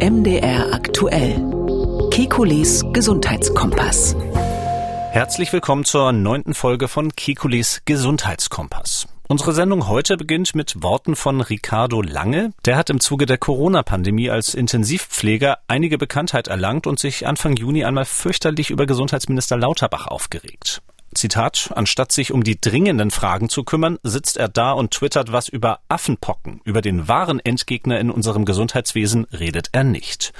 MDR aktuell. Kekules Gesundheitskompass. Herzlich willkommen zur neunten Folge von Kekules Gesundheitskompass. Unsere Sendung heute beginnt mit Worten von Ricardo Lange. Der hat im Zuge der Corona-Pandemie als Intensivpfleger einige Bekanntheit erlangt und sich Anfang Juni einmal fürchterlich über Gesundheitsminister Lauterbach aufgeregt. Zitat, anstatt sich um die dringenden Fragen zu kümmern, sitzt er da und twittert was über Affenpocken. Über den wahren Endgegner in unserem Gesundheitswesen redet er nicht.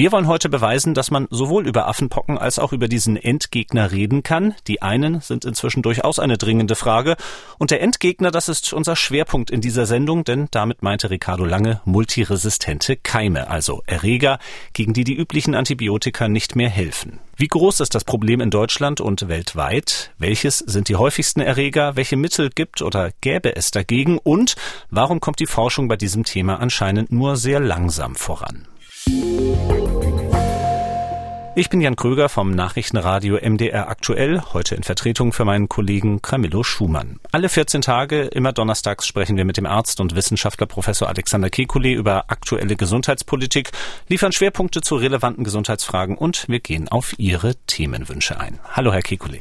Wir wollen heute beweisen, dass man sowohl über Affenpocken als auch über diesen Endgegner reden kann. Die einen sind inzwischen durchaus eine dringende Frage. Und der Endgegner, das ist unser Schwerpunkt in dieser Sendung, denn damit meinte Ricardo Lange multiresistente Keime, also Erreger, gegen die die üblichen Antibiotika nicht mehr helfen. Wie groß ist das Problem in Deutschland und weltweit? Welches sind die häufigsten Erreger? Welche Mittel gibt oder gäbe es dagegen? Und warum kommt die Forschung bei diesem Thema anscheinend nur sehr langsam voran? Ich bin Jan Kröger vom Nachrichtenradio MDR aktuell, heute in Vertretung für meinen Kollegen Camillo Schumann. Alle 14 Tage, immer donnerstags, sprechen wir mit dem Arzt und Wissenschaftler Professor Alexander Kekulé über aktuelle Gesundheitspolitik, liefern Schwerpunkte zu relevanten Gesundheitsfragen und wir gehen auf Ihre Themenwünsche ein. Hallo, Herr Kekulé.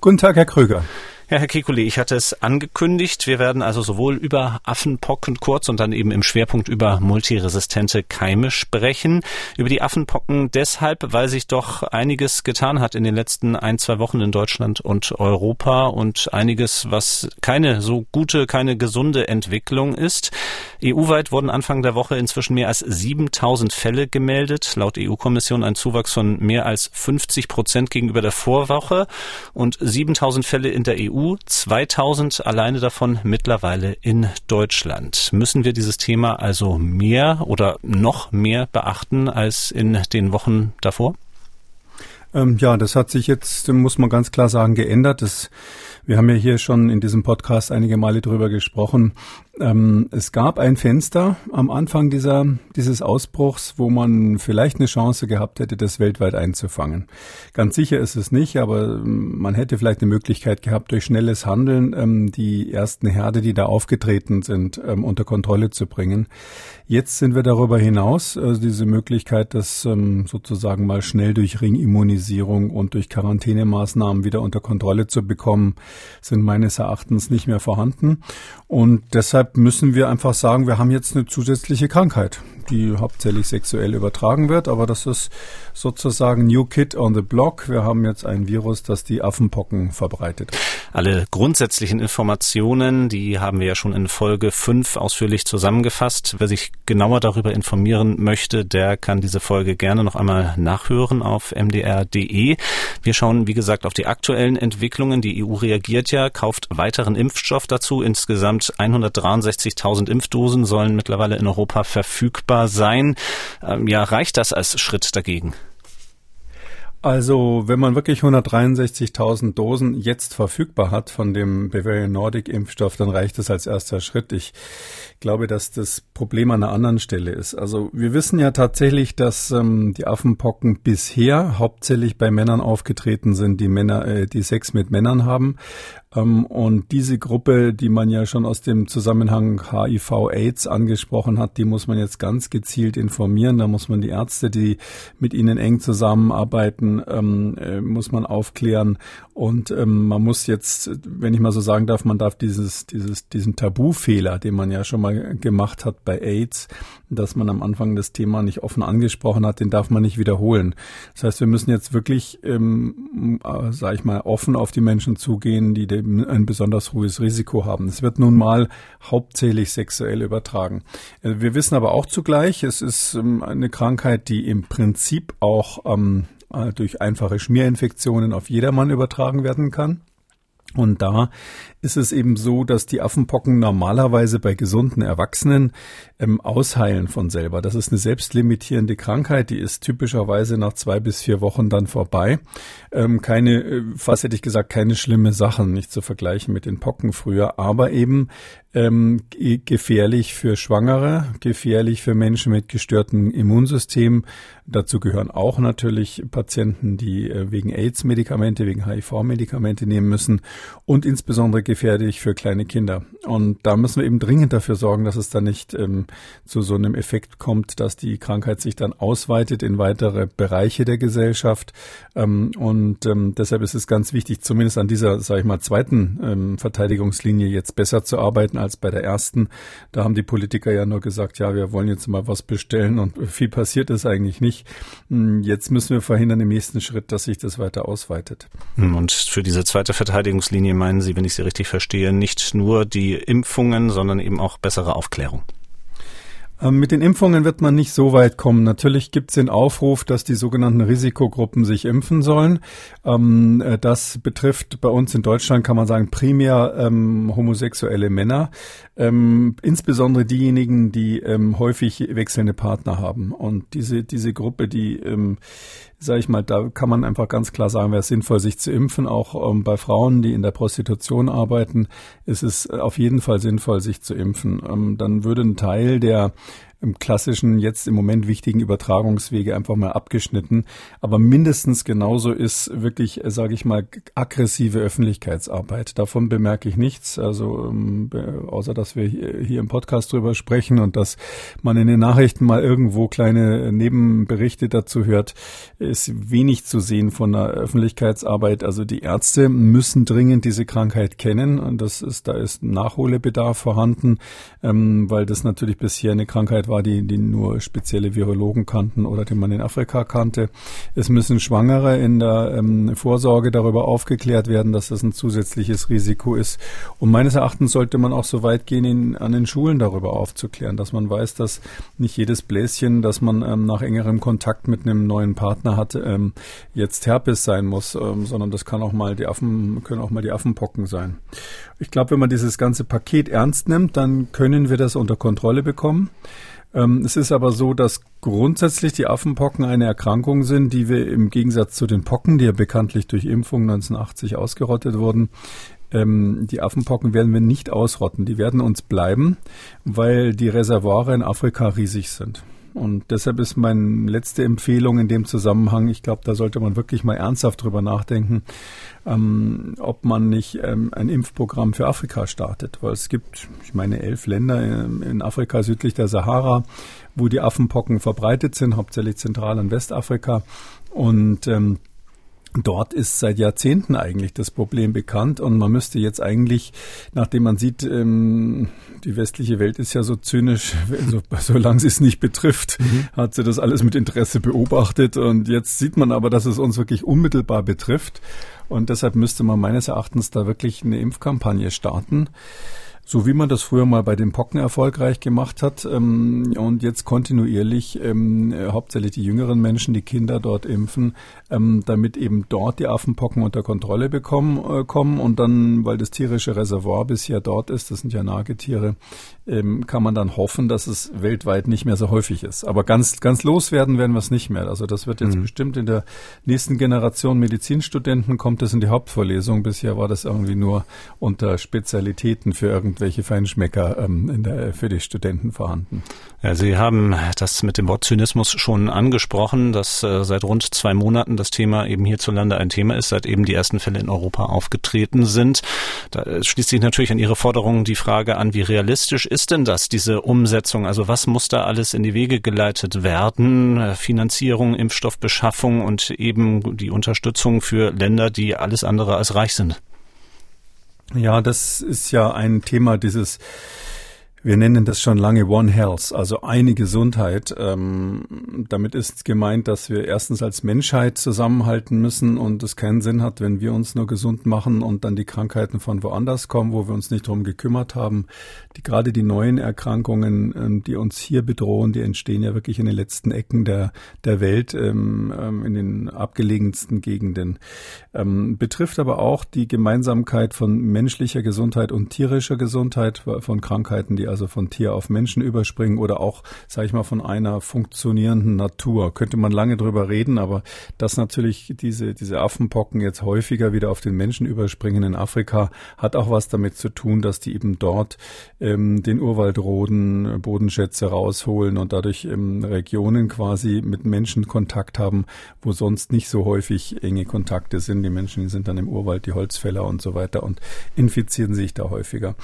Guten Tag, Herr Kröger. Ja, Herr Kekulé, ich hatte es angekündigt. Wir werden also sowohl über Affenpocken kurz und dann eben im Schwerpunkt über multiresistente Keime sprechen. Über die Affenpocken deshalb, weil sich doch einiges getan hat in den letzten ein, zwei Wochen in Deutschland und Europa und einiges, was keine so gute, keine gesunde Entwicklung ist. EU-weit wurden Anfang der Woche inzwischen mehr als 7000 Fälle gemeldet. Laut EU-Kommission ein Zuwachs von mehr als 50 Prozent gegenüber der Vorwoche und 7000 Fälle in der EU EU, 2000 alleine davon mittlerweile in Deutschland. Müssen wir dieses Thema also mehr oder noch mehr beachten als in den Wochen davor? Ähm, ja, das hat sich jetzt, muss man ganz klar sagen, geändert. Das, wir haben ja hier schon in diesem Podcast einige Male drüber gesprochen, ähm, es gab ein Fenster am Anfang dieser, dieses Ausbruchs, wo man vielleicht eine Chance gehabt hätte, das weltweit einzufangen. Ganz sicher ist es nicht, aber ähm, man hätte vielleicht eine Möglichkeit gehabt, durch schnelles Handeln ähm, die ersten Herde, die da aufgetreten sind, ähm, unter Kontrolle zu bringen. Jetzt sind wir darüber hinaus, also diese Möglichkeit, das ähm, sozusagen mal schnell durch Ringimmunisierung und durch Quarantänemaßnahmen wieder unter Kontrolle zu bekommen, sind meines Erachtens nicht mehr vorhanden. Und deshalb deshalb müssen wir einfach sagen, wir haben jetzt eine zusätzliche Krankheit die hauptsächlich sexuell übertragen wird. Aber das ist sozusagen New Kid on the Block. Wir haben jetzt ein Virus, das die Affenpocken verbreitet. Alle grundsätzlichen Informationen, die haben wir ja schon in Folge 5 ausführlich zusammengefasst. Wer sich genauer darüber informieren möchte, der kann diese Folge gerne noch einmal nachhören auf mdr.de. Wir schauen, wie gesagt, auf die aktuellen Entwicklungen. Die EU reagiert ja, kauft weiteren Impfstoff dazu. Insgesamt 163.000 Impfdosen sollen mittlerweile in Europa verfügbar verfügbar sein. Ähm, ja, reicht das als Schritt dagegen? Also, wenn man wirklich 163.000 Dosen jetzt verfügbar hat von dem Bavarian Nordic Impfstoff, dann reicht das als erster Schritt. Ich glaube, dass das Problem an einer anderen Stelle ist. Also, wir wissen ja tatsächlich, dass ähm, die Affenpocken bisher hauptsächlich bei Männern aufgetreten sind, die Männer, äh, die Sex mit Männern haben. Ähm, und diese Gruppe, die man ja schon aus dem Zusammenhang HIV-AIDS angesprochen hat, die muss man jetzt ganz gezielt informieren. Da muss man die Ärzte, die mit ihnen eng zusammenarbeiten, ähm, äh, muss man aufklären. Und ähm, man muss jetzt, wenn ich mal so sagen darf, man darf dieses, dieses, diesen Tabufehler, den man ja schon mal gemacht hat bei AIDS, dass man am Anfang das Thema nicht offen angesprochen hat, den darf man nicht wiederholen. Das heißt, wir müssen jetzt wirklich, ähm, äh, sage ich mal, offen auf die Menschen zugehen, die ein besonders hohes Risiko haben. Es wird nun mal hauptsächlich sexuell übertragen. Äh, wir wissen aber auch zugleich, es ist ähm, eine Krankheit, die im Prinzip auch ähm, äh, durch einfache Schmierinfektionen auf jedermann übertragen werden kann. Und da ist es eben so, dass die Affenpocken normalerweise bei gesunden Erwachsenen ähm, ausheilen von selber. Das ist eine selbstlimitierende Krankheit, die ist typischerweise nach zwei bis vier Wochen dann vorbei. Ähm, keine, äh, fast hätte ich gesagt, keine schlimme Sachen, nicht zu vergleichen mit den Pocken früher, aber eben ähm, gefährlich für Schwangere, gefährlich für Menschen mit gestörtem Immunsystem. Dazu gehören auch natürlich Patienten, die äh, wegen AIDS-Medikamente, wegen HIV-Medikamente nehmen müssen und insbesondere gefährlich für kleine Kinder. Und da müssen wir eben dringend dafür sorgen, dass es dann nicht ähm, zu so einem Effekt kommt, dass die Krankheit sich dann ausweitet in weitere Bereiche der Gesellschaft. Ähm, und ähm, deshalb ist es ganz wichtig, zumindest an dieser, sage ich mal, zweiten ähm, Verteidigungslinie jetzt besser zu arbeiten als bei der ersten. Da haben die Politiker ja nur gesagt, ja, wir wollen jetzt mal was bestellen und viel passiert ist eigentlich nicht. Hm, jetzt müssen wir verhindern im nächsten Schritt, dass sich das weiter ausweitet. Hm, und für diese zweite Verteidigungslinie meinen Sie, wenn ich Sie richtig verstehe, nicht nur die Impfungen, sondern eben auch bessere Aufklärung? Ähm, mit den Impfungen wird man nicht so weit kommen. Natürlich gibt es den Aufruf, dass die sogenannten Risikogruppen sich impfen sollen. Ähm, äh, das betrifft bei uns in Deutschland, kann man sagen, primär ähm, homosexuelle Männer, insbesondere diejenigen, die häufig wechselnde Partner haben. Und diese, diese Gruppe, die sage ich mal, da kann man einfach ganz klar sagen, wäre es sinnvoll, sich zu impfen. Auch ähm, bei Frauen, die in der Prostitution arbeiten, ist es auf jeden Fall sinnvoll, sich zu impfen. Ähm, dann würde ein Teil der im klassischen, jetzt im Moment wichtigen Übertragungswege einfach mal abgeschnitten. Aber mindestens genauso ist wirklich, sage ich mal, aggressive Öffentlichkeitsarbeit. Davon bemerke ich nichts. Also ähm, außer dass wir hier im Podcast drüber sprechen und dass man in den Nachrichten mal irgendwo kleine Nebenberichte dazu hört, ist wenig zu sehen von der Öffentlichkeitsarbeit. Also die Ärzte müssen dringend diese Krankheit kennen und das ist, da ist Nachholbedarf vorhanden, ähm, weil das natürlich bisher eine Krankheit war, war, die, die nur spezielle Virologen kannten oder die man in Afrika kannte. Es müssen Schwangere in der ähm, Vorsorge darüber aufgeklärt werden, dass das ein zusätzliches Risiko ist. Und meines Erachtens sollte man auch so weit gehen, in, an den Schulen darüber aufzuklären, dass man weiß, dass nicht jedes Bläschen, das man ähm, nach engerem Kontakt mit einem neuen Partner hat, ähm, jetzt Herpes sein muss, ähm, sondern das kann auch mal die Affen, können auch mal die Affenpocken sein. Ich glaube, wenn man dieses ganze Paket ernst nimmt, dann können wir das unter Kontrolle bekommen. Ähm, es ist aber so, dass grundsätzlich die Affenpocken eine Erkrankung sind, die wir im Gegensatz zu den Pocken, die ja bekanntlich durch Impfung 1980 ausgerottet wurden, ähm, die Affenpocken werden wir nicht ausrotten. Die werden uns bleiben, weil die Reservoire in Afrika riesig sind. Und deshalb ist meine letzte Empfehlung in dem Zusammenhang, ich glaube, da sollte man wirklich mal ernsthaft drüber nachdenken, ähm, ob man nicht ähm, ein Impfprogramm für Afrika startet. Weil es gibt, ich meine, elf Länder in, in Afrika südlich der Sahara, wo die Affenpocken verbreitet sind, hauptsächlich Zentral- und Westafrika. Und ähm, Dort ist seit Jahrzehnten eigentlich das Problem bekannt und man müsste jetzt eigentlich, nachdem man sieht, ähm, die westliche Welt ist ja so zynisch, so, solange sie es nicht betrifft, mhm. hat sie das alles mit Interesse beobachtet und jetzt sieht man aber, dass es uns wirklich unmittelbar betrifft und deshalb müsste man meines Erachtens da wirklich eine Impfkampagne starten so wie man das früher mal bei den Pocken erfolgreich gemacht hat ähm, und jetzt kontinuierlich ähm, hauptsächlich die jüngeren Menschen, die Kinder dort impfen, ähm, damit eben dort die Affenpocken unter Kontrolle bekommen äh, kommen und dann, weil das tierische Reservoir bisher dort ist, das sind ja Nagetiere, ähm, kann man dann hoffen, dass es weltweit nicht mehr so häufig ist. Aber ganz ganz loswerden werden wir es nicht mehr. Also das wird jetzt mhm. bestimmt in der nächsten Generation Medizinstudenten kommt das in die Hauptvorlesung. Bisher war das irgendwie nur unter Spezialitäten für irgendwelche Feinschmecker ähm, der, für die Studenten vorhanden. Ja, Sie haben das mit dem Wort Zynismus schon angesprochen, dass äh, seit rund zwei Monaten das Thema eben hierzulande ein Thema ist, seit eben die ersten Fälle in Europa aufgetreten sind. Da äh, schließt sich natürlich an Ihre Forderungen die Frage an, wie realistisch ist denn das, diese Umsetzung? Also was muss da alles in die Wege geleitet werden? Äh, Finanzierung, Impfstoffbeschaffung und eben die Unterstützung für Länder, die alles andere als reich sind. Ja, das ist ja ein Thema dieses wir nennen das schon lange One Health, also eine Gesundheit. Ähm, damit ist gemeint, dass wir erstens als Menschheit zusammenhalten müssen und es keinen Sinn hat, wenn wir uns nur gesund machen und dann die Krankheiten von woanders kommen, wo wir uns nicht drum gekümmert haben. Die, gerade die neuen Erkrankungen, ähm, die uns hier bedrohen, die entstehen ja wirklich in den letzten Ecken der, der Welt, ähm, ähm in den abgelegensten Gegenden. Ähm, betrifft aber auch die Gemeinsamkeit von menschlicher Gesundheit und tierischer Gesundheit, von Krankheiten, die also von Tier auf Menschen überspringen oder auch, sage ich mal, von einer funktionierenden Natur. Könnte man lange drüber reden, aber dass natürlich diese, diese Affenpocken jetzt häufiger wieder auf den Menschen überspringen in Afrika, hat auch was damit zu tun, dass die eben dort ähm, den Urwald roden, Bodenschätze rausholen und dadurch ähm, Regionen quasi mit Menschen Kontakt haben, wo sonst nicht so häufig enge Kontakte sind. Die Menschen sind dann im Urwald, die Holzfäller und so weiter und infizieren sich da häufiger.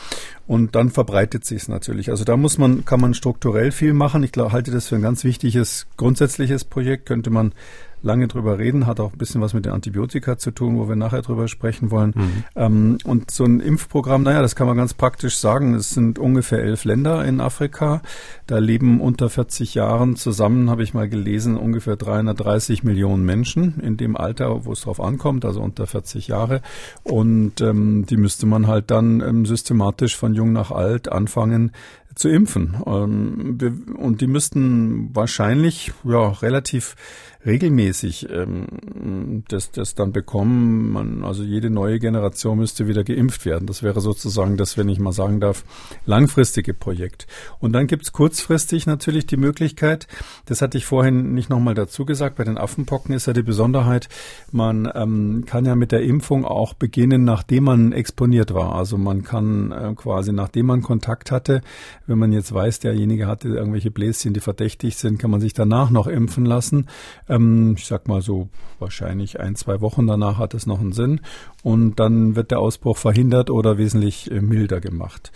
Und dann verbreitet sich es natürlich. Also da muss man, kann man strukturell viel machen. Ich halte das für ein ganz wichtiges grundsätzliches Projekt. Könnte man lange drüber reden, hat auch ein bisschen was mit den Antibiotika zu tun, wo wir nachher drüber sprechen wollen. Mhm. Ähm, und so ein Impfprogramm, naja, das kann man ganz praktisch sagen. Es sind ungefähr elf Länder in Afrika. Da leben unter 40 Jahren zusammen, habe ich mal gelesen, ungefähr 330 Millionen Menschen in dem Alter, wo es drauf ankommt, also unter 40 Jahre. Und ähm, die müsste man halt dann ähm, systematisch von jung nach alt anfangen, zu impfen. Ähm, und die müssten wahrscheinlich ja relativ regelmäßig ähm, das, das dann bekommen. Man, also jede neue Generation müsste wieder geimpft werden. Das wäre sozusagen das, wenn ich mal sagen darf, langfristige Projekt. Und dann gibt's kurzfristig natürlich die Möglichkeit, das hatte ich vorhin nicht nochmal dazu gesagt, bei den Affenpocken ist ja die Besonderheit, man ähm, kann ja mit der Impfung auch beginnen, nachdem man exponiert war. Also man kann äh, quasi, nachdem man Kontakt hatte, wenn man jetzt weiß, derjenige hatte irgendwelche Bläschen, die verdächtig sind, kann man sich danach noch impfen lassen. Ähm, ich sag mal so, wahrscheinlich ein, zwei Wochen danach hat es noch einen Sinn. Und dann wird der Ausbruch verhindert oder wesentlich äh, milder gemacht.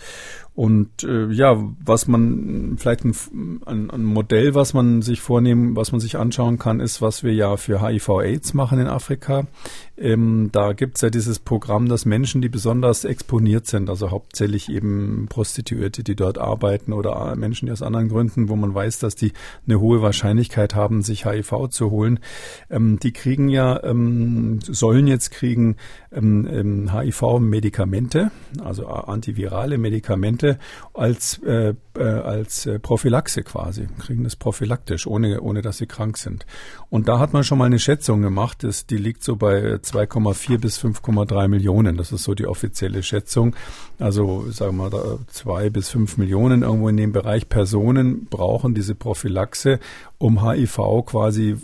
Und äh, ja, was man vielleicht ein, ein, ein, Modell, was man sich vornehmen, was man sich anschauen kann, ist, was wir ja für HIV/AIDS machen in Afrika. Ähm, da gibt's ja dieses Programm, dass Menschen, die besonders exponiert sind, also hauptsächlich eben Prostituierte, die dort arbeiten oder Menschen, die aus anderen Gründen, wo man weiß, dass die eine hohe Wahrscheinlichkeit haben, sich HIV zu holen, ähm, die kriegen ja, ähm, sollen jetzt kriegen ähm, HIV-Medikamente, ähm, also antivirale Medikamente als, äh, äh, als äh, Prophylaxe quasi, kriegen das prophylaktisch, ohne, ohne dass sie krank sind. Und da hat man schon mal eine Schätzung gemacht, das, die liegt so bei 2,4 bis 5,3 Millionen. Das ist so die offizielle Schätzung. Also sagen wir mal zwei bis fünf Millionen irgendwo in dem Bereich Personen brauchen diese Prophylaxe, um HIV quasi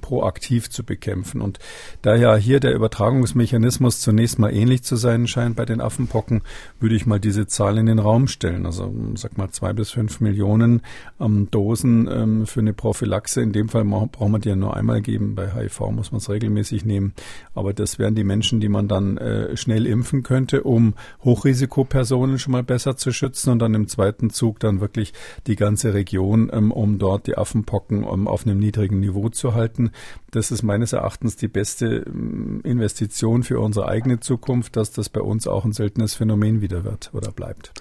proaktiv zu bekämpfen. Und da ja hier der Übertragungsmechanismus zunächst mal ähnlich zu sein scheint bei den Affenpocken, würde ich mal diese Zahl in den Raum stellen. Also sag mal zwei bis fünf Millionen ähm, Dosen ähm, für eine Prophylaxe. In dem Fall braucht man die ja nur einmal geben. Bei HIV muss man es regelmäßig nehmen. Aber das wären die Menschen, die man dann äh, schnell impfen könnte, um Hochrisikopersonen schon mal besser zu schützen und dann im zweiten Zug dann wirklich die ganze Region, ähm, um dort die Affenpocken Pocken um, auf einem niedrigen Niveau zu halten. Das ist meines Erachtens die beste mm, Investition für unsere eigene Zukunft, dass das bei uns auch ein seltenes Phänomen wieder wird oder bleibt.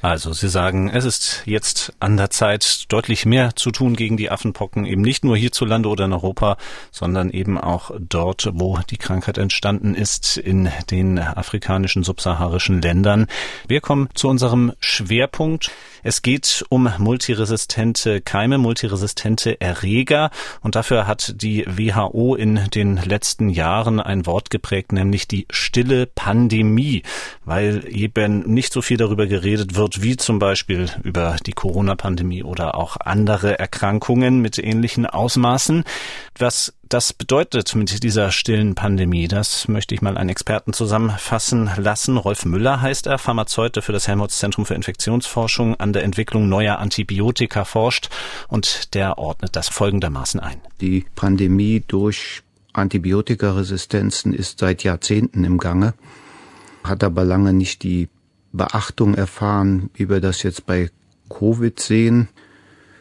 Also Sie sagen, es ist jetzt an der Zeit, deutlich mehr zu tun gegen die Affenpocken, eben nicht nur hierzulande oder in Europa, sondern eben auch dort, wo die Krankheit entstanden ist, in den afrikanischen subsaharischen Ländern. Wir kommen zu unserem Schwerpunkt. Es geht um multiresistente Keime, multiresistente Erreger und dafür hat die WHO in den letzten Jahren ein Wort geprägt, nämlich die stille Pandemie, weil eben nicht so viel darüber geredet wird, wie zum Beispiel über die Corona-Pandemie oder auch andere Erkrankungen mit ähnlichen Ausmaßen. Was das bedeutet mit dieser stillen Pandemie, das möchte ich mal einen Experten zusammenfassen lassen. Rolf Müller heißt er, Pharmazeut, der für das Helmholtz Zentrum für Infektionsforschung an der Entwicklung neuer Antibiotika forscht und der ordnet das folgendermaßen ein. Die Pandemie durch Antibiotikaresistenzen ist seit Jahrzehnten im Gange, hat aber lange nicht die Beachtung erfahren, wie wir das jetzt bei Covid sehen.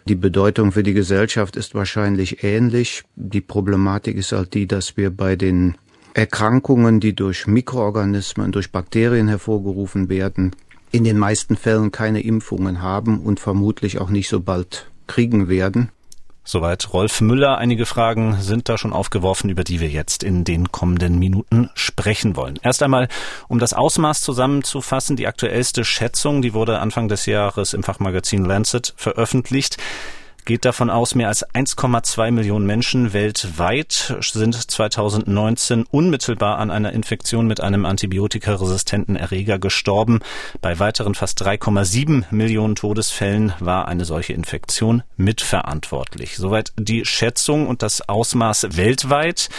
Die Bedeutung für die Gesellschaft ist wahrscheinlich ähnlich. Die Problematik ist halt die, dass wir bei den Erkrankungen, die durch Mikroorganismen, durch Bakterien hervorgerufen werden, in den meisten Fällen keine Impfungen haben und vermutlich auch nicht so bald kriegen werden. Soweit Rolf Müller. Einige Fragen sind da schon aufgeworfen, über die wir jetzt in den kommenden Minuten sprechen wollen. Erst einmal, um das Ausmaß zusammenzufassen, die aktuellste Schätzung, die wurde Anfang des Jahres im Fachmagazin Lancet veröffentlicht geht davon aus, mehr als 1,2 Millionen Menschen weltweit sind 2019 unmittelbar an einer Infektion mit einem antibiotikaresistenten Erreger gestorben. Bei weiteren fast 3,7 Millionen Todesfällen war eine solche Infektion mitverantwortlich. Soweit die Schätzung und das Ausmaß weltweit.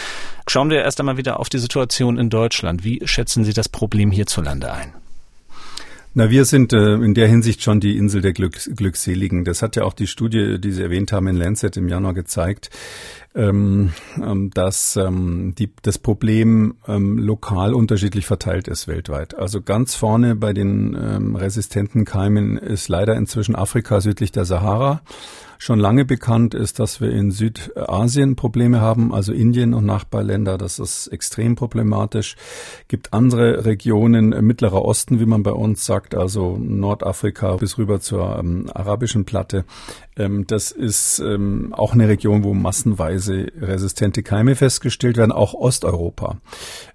Schauen wir erst einmal wieder auf die Situation in Deutschland. Wie schätzen Sie das Problem hierzulande ein? Na, wir sind äh, in der Hinsicht schon die Insel der Glücks Glückseligen. Das hat ja auch die Studie, die Sie erwähnt haben, in Lancet im Januar gezeigt, ähm, ähm, dass ähm, die, das Problem ähm, lokal unterschiedlich verteilt ist weltweit. Also ganz vorne bei den ähm, resistenten Keimen ist leider inzwischen Afrika südlich der Sahara schon lange bekannt ist, dass wir in Südasien Probleme haben, also Indien und Nachbarländer. Das ist extrem problematisch. Gibt andere Regionen, äh, Mittlerer Osten, wie man bei uns sagt, also Nordafrika bis rüber zur ähm, arabischen Platte. Ähm, das ist ähm, auch eine Region, wo massenweise resistente Keime festgestellt werden, auch Osteuropa.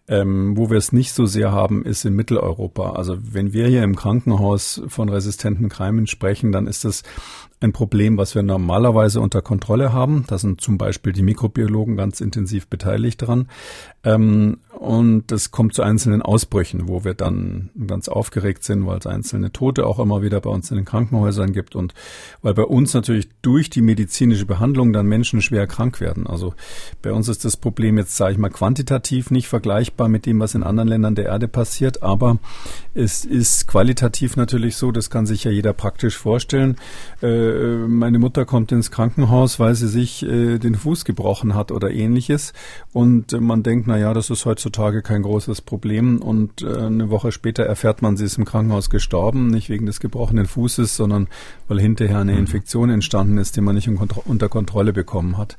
Ähm, wo wir es nicht so sehr haben, ist in Mitteleuropa. Also wenn wir hier im Krankenhaus von resistenten Keimen sprechen, dann ist das ein Problem, was wir normalerweise unter Kontrolle haben. Da sind zum Beispiel die Mikrobiologen ganz intensiv beteiligt dran. Und es kommt zu einzelnen Ausbrüchen, wo wir dann ganz aufgeregt sind, weil es einzelne Tote auch immer wieder bei uns in den Krankenhäusern gibt und weil bei uns natürlich durch die medizinische Behandlung dann Menschen schwer krank werden. Also bei uns ist das Problem jetzt, sage ich mal, quantitativ nicht vergleichbar mit dem, was in anderen Ländern der Erde passiert, aber es ist qualitativ natürlich so, das kann sich ja jeder praktisch vorstellen. Äh, meine Mutter kommt ins Krankenhaus, weil sie sich äh, den Fuß gebrochen hat oder ähnliches und man denkt, na ja, das ist heutzutage kein großes Problem. Und äh, eine Woche später erfährt man, sie ist im Krankenhaus gestorben, nicht wegen des gebrochenen Fußes, sondern weil hinterher eine mhm. Infektion entstanden ist, die man nicht unter Kontrolle bekommen hat.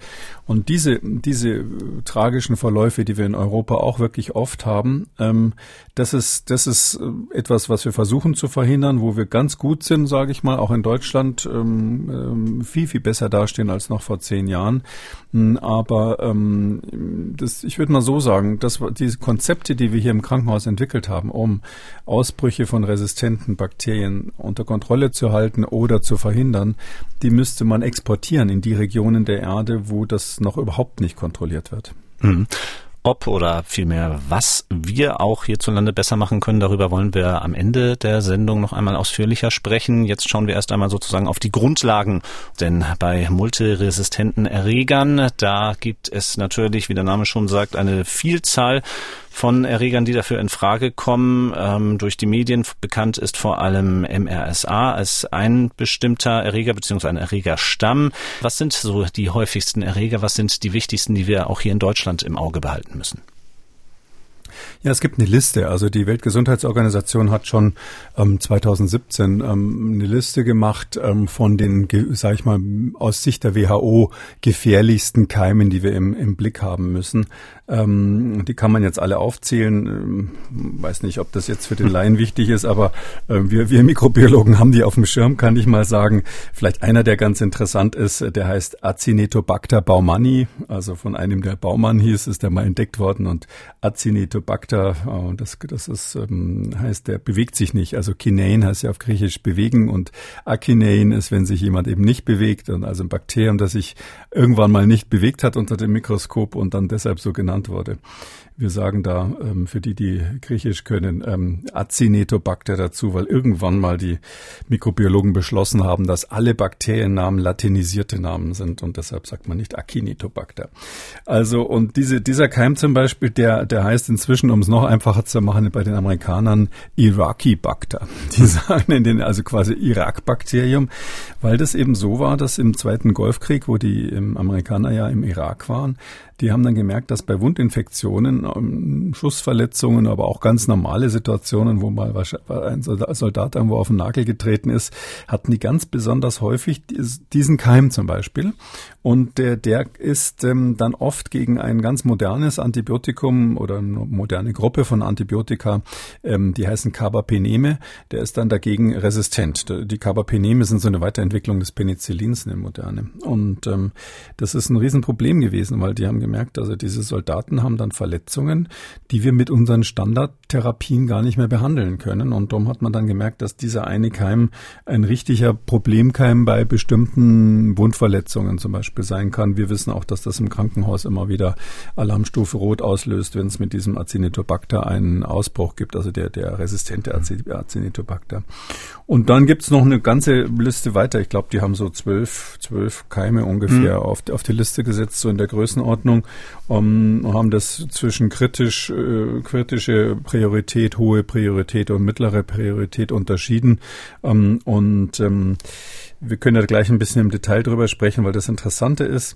Und diese, diese tragischen Verläufe, die wir in Europa auch wirklich oft haben, ähm, das ist, das ist äh, etwas, was wir versuchen zu verhindern, wo wir ganz gut sind, sage ich mal, auch in Deutschland ähm, ähm, viel, viel besser dastehen als noch vor zehn Jahren. Hm, aber ähm, das, ich würde mal so sagen, dass diese Konzepte, die wir hier im Krankenhaus entwickelt haben, um Ausbrüche von resistenten Bakterien unter Kontrolle zu halten oder zu verhindern, die müsste man exportieren in die Regionen der Erde, wo das noch überhaupt nicht kontrolliert wird. Mhm ob oder vielmehr was wir auch hierzulande besser machen können, darüber wollen wir am Ende der Sendung noch einmal ausführlicher sprechen. Jetzt schauen wir erst einmal sozusagen auf die Grundlagen, denn bei multiresistenten Erregern, da gibt es natürlich, wie der Name schon sagt, eine Vielzahl von Erregern, die dafür in Frage kommen. Ähm, durch die Medien bekannt ist vor allem MRSA als ein bestimmter Erreger bzw. ein Erregerstamm. Was sind so die häufigsten Erreger? Was sind die wichtigsten, die wir auch hier in Deutschland im Auge behalten müssen? Ja, es gibt eine Liste. Also die Weltgesundheitsorganisation hat schon ähm, 2017 ähm, eine Liste gemacht ähm, von den, sage ich mal, aus Sicht der WHO gefährlichsten Keimen, die wir im, im Blick haben müssen. Ähm, die kann man jetzt alle aufzählen. Ähm, weiß nicht, ob das jetzt für den Laien wichtig ist, aber äh, wir, wir Mikrobiologen haben die auf dem Schirm, kann ich mal sagen. Vielleicht einer, der ganz interessant ist, der heißt Acinetobacter baumannii. Also von einem, der Baumann hieß, ist der mal entdeckt worden und Acinetobacter, äh, das, das ist, ähm, heißt, der bewegt sich nicht. Also Kinein heißt ja auf Griechisch bewegen und Akinein ist, wenn sich jemand eben nicht bewegt und also ein Bakterium, das sich irgendwann mal nicht bewegt hat unter dem Mikroskop und dann deshalb so genannt wurde. Wir sagen da ähm, für die, die Griechisch können, ähm, Acinetobacter dazu, weil irgendwann mal die Mikrobiologen beschlossen haben, dass alle Bakteriennamen latinisierte Namen sind und deshalb sagt man nicht Acinetobacter. Also und diese, dieser Keim zum Beispiel, der, der heißt inzwischen, um es noch einfacher zu machen, bei den Amerikanern Iraqi-Bacter. Die sagen den also quasi Irak-Bakterium, weil das eben so war, dass im Zweiten Golfkrieg, wo die Amerikaner ja im Irak waren, die haben dann gemerkt, dass bei Wundinfektionen, ähm, Schussverletzungen, aber auch ganz normale Situationen, wo mal ein Soldat irgendwo auf den Nagel getreten ist, hatten die ganz besonders häufig diesen Keim zum Beispiel. Und der, der ist ähm, dann oft gegen ein ganz modernes Antibiotikum oder ein moderne Gruppe von Antibiotika, ähm, die heißen Carbapeneme. Der ist dann dagegen resistent. Die Carbapeneme sind so eine Weiterentwicklung des Penicillins, eine moderne. Und ähm, das ist ein Riesenproblem gewesen, weil die haben gemerkt, also diese Soldaten haben dann Verletzungen, die wir mit unseren Standardtherapien gar nicht mehr behandeln können. Und darum hat man dann gemerkt, dass dieser eine Keim ein richtiger Problemkeim bei bestimmten Wundverletzungen zum Beispiel sein kann. Wir wissen auch, dass das im Krankenhaus immer wieder Alarmstufe Rot auslöst, wenn es mit diesem Acinetobacter einen Ausbruch gibt, also der, der resistente Acinetobacter. Und dann gibt's noch eine ganze Liste weiter. Ich glaube, die haben so zwölf, zwölf Keime ungefähr mhm. auf, auf die Liste gesetzt, so in der Größenordnung, um, haben das zwischen kritisch, äh, kritische Priorität, hohe Priorität und mittlere Priorität unterschieden. Ähm, und ähm, wir können ja gleich ein bisschen im Detail drüber sprechen, weil das Interessante ist,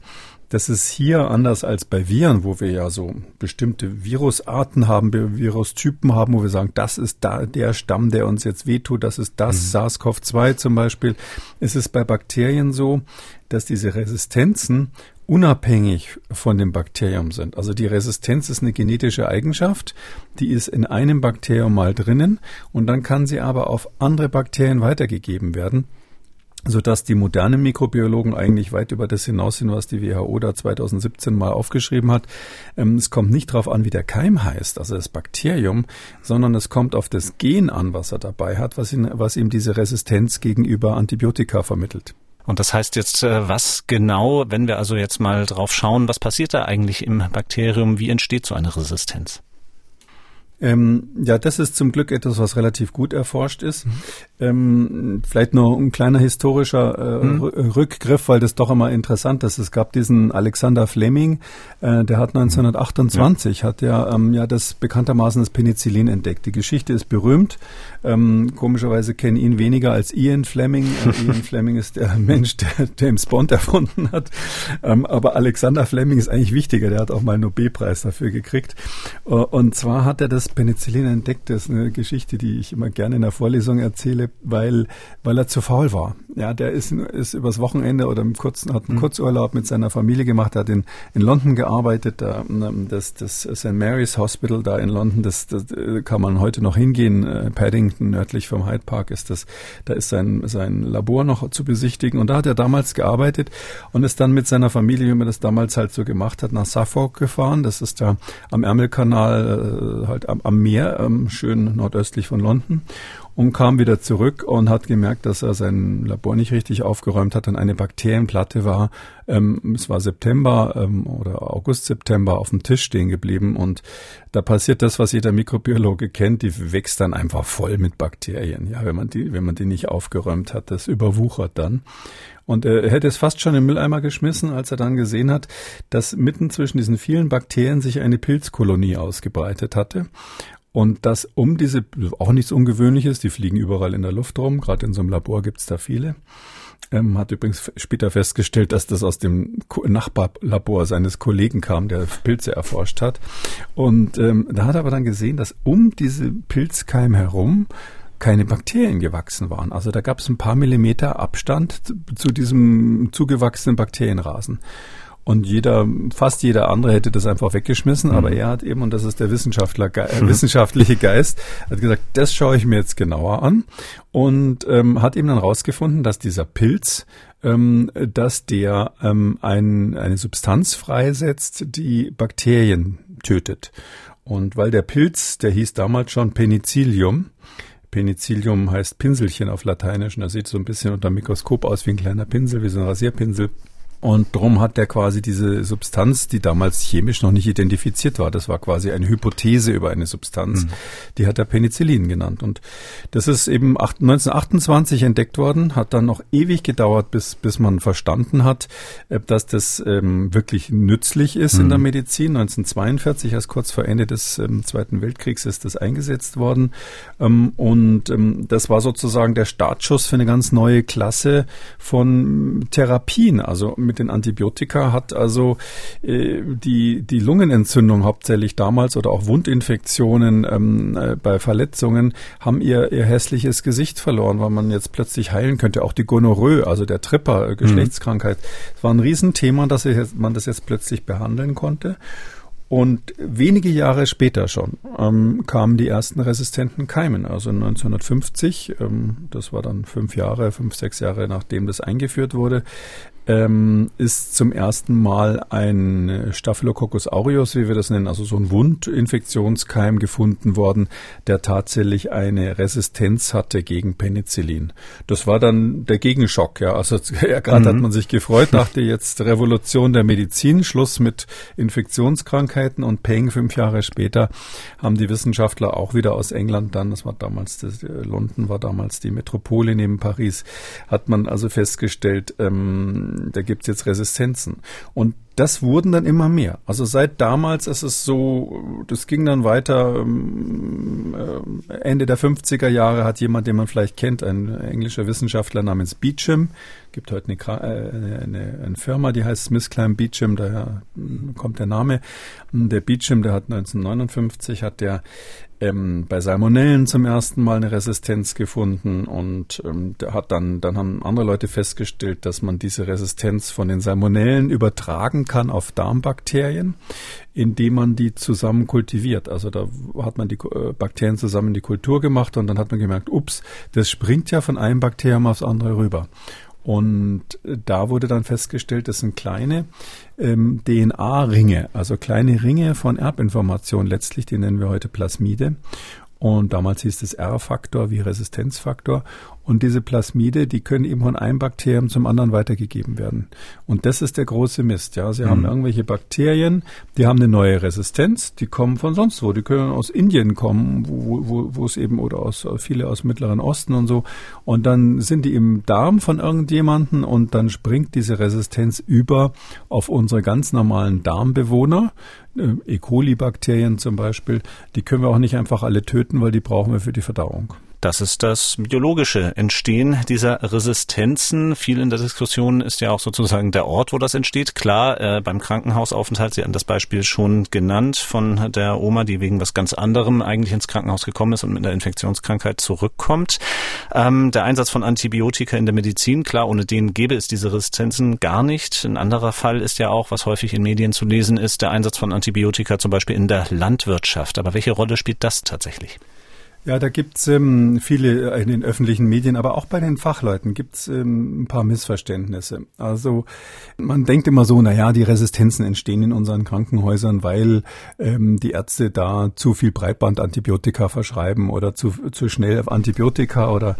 dass es hier anders als bei Viren, wo wir ja so bestimmte Virusarten haben, Virustypen haben, wo wir sagen, das ist da der Stamm, der uns jetzt wehtut, das ist das mhm. SARS-CoV-2 zum Beispiel, ist es bei Bakterien so, dass diese Resistenzen unabhängig von dem Bakterium sind. Also die Resistenz ist eine genetische Eigenschaft, die ist in einem Bakterium mal drinnen und dann kann sie aber auf andere Bakterien weitergegeben werden so dass die modernen Mikrobiologen eigentlich weit über das hinaus sind, was die WHO da 2017 mal aufgeschrieben hat. Ähm, es kommt nicht darauf an, wie der Keim heißt, also das Bakterium, sondern es kommt auf das Gen an, was er dabei hat, was, ihn, was ihm diese Resistenz gegenüber Antibiotika vermittelt. Und das heißt jetzt, äh, was genau, wenn wir also jetzt mal drauf schauen, was passiert da eigentlich im Bakterium, wie entsteht so eine Resistenz? Ähm, ja, das ist zum Glück etwas, was relativ gut erforscht ist. Mhm. Ähm, vielleicht nur ein kleiner historischer äh, mhm. Rückgriff, weil das doch immer interessant ist. Es gab diesen Alexander Fleming, äh, der hat 1928 ja. hat ja, ähm, ja das bekanntermaßen das Penicillin entdeckt. Die Geschichte ist berühmt. Ähm, komischerweise kennen ihn weniger als Ian Fleming. Äh, Ian Fleming ist der Mensch, der James Bond erfunden hat. Ähm, aber Alexander Fleming ist eigentlich wichtiger. Der hat auch mal einen Nobelpreis dafür gekriegt. Uh, und zwar hat er das Penicillin entdeckt. Das ist eine Geschichte, die ich immer gerne in der Vorlesung erzähle, weil, weil er zu faul war. Ja, der ist, ist übers Wochenende oder im kurzen, hat einen mhm. Kurzurlaub mit seiner Familie gemacht, hat in, in London gearbeitet, da, das, das St. Mary's Hospital da in London, das, das kann man heute noch hingehen. Äh, Paddington, nördlich vom Hyde Park ist das, da ist sein, sein Labor noch zu besichtigen. Und da hat er damals gearbeitet und ist dann mit seiner Familie, wie man das damals halt so gemacht hat, nach Suffolk gefahren. Das ist da am Ärmelkanal, äh, halt am am, Meer, ähm, schön nordöstlich von London und kam wieder zurück und hat gemerkt, dass er sein Labor nicht richtig aufgeräumt hat und eine Bakterienplatte war, ähm, es war September ähm, oder August, September auf dem Tisch stehen geblieben und da passiert das, was jeder Mikrobiologe kennt, die wächst dann einfach voll mit Bakterien, ja, wenn man die, wenn man die nicht aufgeräumt hat, das überwuchert dann. Und er hätte es fast schon im Mülleimer geschmissen, als er dann gesehen hat, dass mitten zwischen diesen vielen Bakterien sich eine Pilzkolonie ausgebreitet hatte. Und das um diese, auch nichts Ungewöhnliches, die fliegen überall in der Luft rum, gerade in so einem Labor gibt's da viele. Ähm, hat übrigens später festgestellt, dass das aus dem Nachbarlabor seines Kollegen kam, der Pilze erforscht hat. Und ähm, da hat er aber dann gesehen, dass um diese Pilzkeim herum keine Bakterien gewachsen waren. Also da gab es ein paar Millimeter Abstand zu diesem zugewachsenen Bakterienrasen. Und jeder, fast jeder andere hätte das einfach weggeschmissen, mhm. aber er hat eben, und das ist der Wissenschaftler, äh, wissenschaftliche Geist, hat gesagt, das schaue ich mir jetzt genauer an und ähm, hat eben dann rausgefunden, dass dieser Pilz, ähm, dass der ähm, ein, eine Substanz freisetzt, die Bakterien tötet. Und weil der Pilz, der hieß damals schon Penicillium, Penicillium heißt Pinselchen auf Lateinisch und das sieht so ein bisschen unter dem Mikroskop aus wie ein kleiner Pinsel, wie so ein Rasierpinsel. Und darum hat er quasi diese Substanz, die damals chemisch noch nicht identifiziert war, das war quasi eine Hypothese über eine Substanz, mhm. die hat er Penicillin genannt. Und das ist eben 1928 entdeckt worden, hat dann noch ewig gedauert, bis, bis man verstanden hat, äh, dass das ähm, wirklich nützlich ist mhm. in der mhm. Medizin. 1942, erst kurz vor Ende des ähm, Zweiten Weltkriegs, ist das eingesetzt worden. Ähm, und ähm, das war sozusagen der Startschuss für eine ganz neue Klasse von Therapien. Also mit den Antibiotika hat also äh, die, die Lungenentzündung hauptsächlich damals oder auch Wundinfektionen ähm, äh, bei Verletzungen haben ihr, ihr hässliches Gesicht verloren, weil man jetzt plötzlich heilen könnte. Auch die Gonorrhoe, also der Tripper, äh, Geschlechtskrankheit, mhm. war ein Riesenthema, dass man das jetzt plötzlich behandeln konnte. Und wenige Jahre später schon ähm, kamen die ersten resistenten Keimen. Also 1950, ähm, das war dann fünf Jahre, fünf, sechs Jahre nachdem das eingeführt wurde, ähm, ist zum ersten Mal ein Staphylococcus aureus, wie wir das nennen, also so ein Wundinfektionskeim gefunden worden, der tatsächlich eine Resistenz hatte gegen Penicillin. Das war dann der Gegenschock, ja. Also gerade mhm. hat man sich gefreut, dachte jetzt Revolution der Medizin, Schluss mit Infektionskrankheiten und Peng fünf Jahre später haben die Wissenschaftler auch wieder aus England dann, das war damals, das, London war damals die Metropole neben Paris, hat man also festgestellt, ähm, da gibt's jetzt Resistenzen. Und das wurden dann immer mehr. Also seit damals ist es so, das ging dann weiter. Ähm, äh, Ende der 50er Jahre hat jemand, den man vielleicht kennt, ein englischer Wissenschaftler namens Beecham, gibt heute eine, äh, eine, eine Firma, die heißt Smith Climb Beecham, daher kommt der Name. Der Beecham, der hat 1959 hat der ähm, bei Salmonellen zum ersten Mal eine Resistenz gefunden und ähm, hat dann, dann haben andere Leute festgestellt, dass man diese Resistenz von den Salmonellen übertragen kann auf Darmbakterien, indem man die zusammen kultiviert. Also da hat man die äh, Bakterien zusammen in die Kultur gemacht und dann hat man gemerkt, ups, das springt ja von einem Bakterium aufs andere rüber. Und da wurde dann festgestellt, das sind kleine ähm, DNA-Ringe, also kleine Ringe von Erbinformation letztlich, die nennen wir heute Plasmide. Und damals hieß es R-Faktor wie Resistenzfaktor. Und diese Plasmide, die können eben von einem Bakterium zum anderen weitergegeben werden. Und das ist der große Mist. Ja, Sie mhm. haben irgendwelche Bakterien, die haben eine neue Resistenz, die kommen von sonst wo. Die können aus Indien kommen, wo, wo, wo es eben oder aus viele aus Mittleren Osten und so. Und dann sind die im Darm von irgendjemanden und dann springt diese Resistenz über auf unsere ganz normalen Darmbewohner. Äh, E. coli-Bakterien zum Beispiel, die können wir auch nicht einfach alle töten, weil die brauchen wir für die Verdauung. Das ist das biologische Entstehen dieser Resistenzen. Viel in der Diskussion ist ja auch sozusagen der Ort, wo das entsteht. Klar, äh, beim Krankenhausaufenthalt, Sie hatten das Beispiel schon genannt von der Oma, die wegen was ganz anderem eigentlich ins Krankenhaus gekommen ist und mit einer Infektionskrankheit zurückkommt. Ähm, der Einsatz von Antibiotika in der Medizin, klar, ohne den gäbe es diese Resistenzen gar nicht. Ein anderer Fall ist ja auch, was häufig in Medien zu lesen ist, der Einsatz von Antibiotika zum Beispiel in der Landwirtschaft. Aber welche Rolle spielt das tatsächlich? Ja, da gibt's ähm, viele äh, in den öffentlichen Medien, aber auch bei den Fachleuten gibt's ähm, ein paar Missverständnisse. Also man denkt immer so, na ja, die Resistenzen entstehen in unseren Krankenhäusern, weil ähm, die Ärzte da zu viel Breitbandantibiotika verschreiben oder zu, zu schnell Antibiotika oder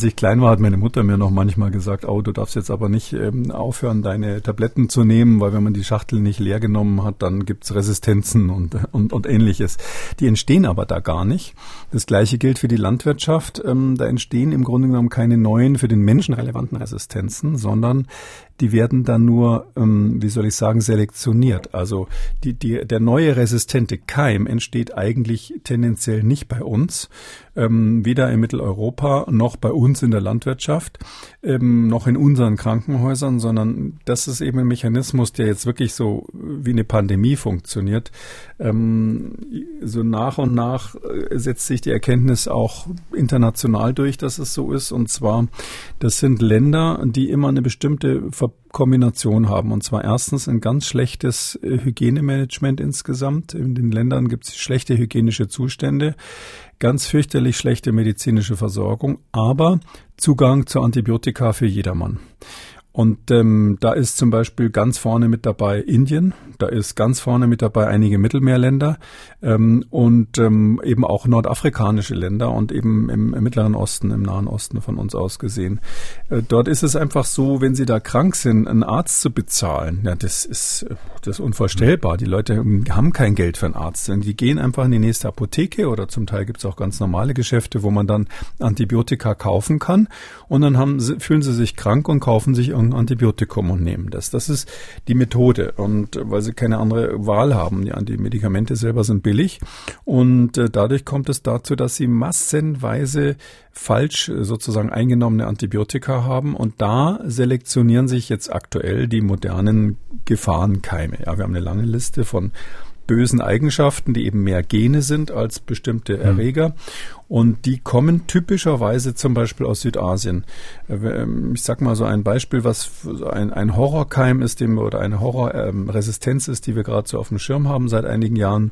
als ich klein war, hat meine Mutter mir noch manchmal gesagt, oh, du darfst jetzt aber nicht ähm, aufhören, deine Tabletten zu nehmen, weil wenn man die Schachtel nicht leer genommen hat, dann gibt's Resistenzen und, und, und ähnliches. Die entstehen aber da gar nicht. Das gleiche gilt für die Landwirtschaft. Ähm, da entstehen im Grunde genommen keine neuen für den Menschen relevanten Resistenzen, sondern die werden dann nur, ähm, wie soll ich sagen, selektioniert. Also die, die, der neue resistente Keim entsteht eigentlich tendenziell nicht bei uns, ähm, weder in Mitteleuropa noch bei uns in der Landwirtschaft, ähm, noch in unseren Krankenhäusern, sondern das ist eben ein Mechanismus, der jetzt wirklich so wie eine Pandemie funktioniert. Ähm, so nach und nach äh, setzt sich die Erkenntnis auch international durch, dass es so ist. Und zwar, das sind Länder, die immer eine bestimmte Ver Kombination haben. Und zwar erstens ein ganz schlechtes äh, Hygienemanagement insgesamt. In den Ländern gibt es schlechte hygienische Zustände, ganz fürchterlich schlechte medizinische Versorgung, aber Zugang zu Antibiotika für jedermann. Und ähm, da ist zum Beispiel ganz vorne mit dabei Indien, da ist ganz vorne mit dabei einige Mittelmeerländer ähm, und ähm, eben auch nordafrikanische Länder und eben im, im, Mittleren Osten, im Nahen Osten von uns aus gesehen. Äh, dort ist es einfach so, wenn sie da krank sind, einen Arzt zu bezahlen, ja, das ist, das ist unvorstellbar. Die Leute haben kein Geld für einen Arzt. Die gehen einfach in die nächste Apotheke oder zum Teil gibt es auch ganz normale Geschäfte, wo man dann Antibiotika kaufen kann und dann haben, fühlen sie sich krank und kaufen sich Antibiotikum und nehmen das. Das ist die Methode. Und weil sie keine andere Wahl haben, die Medikamente selber sind billig. Und dadurch kommt es dazu, dass sie massenweise falsch sozusagen eingenommene Antibiotika haben. Und da selektionieren sich jetzt aktuell die modernen Gefahrenkeime. Ja, wir haben eine lange Liste von bösen Eigenschaften, die eben mehr Gene sind als bestimmte mhm. Erreger. Und die kommen typischerweise zum Beispiel aus Südasien. Äh, ähm, ich sag mal so ein Beispiel, was ein, ein Horrorkeim ist, dem, oder eine Horrorresistenz ist, die wir gerade so auf dem Schirm haben seit einigen Jahren.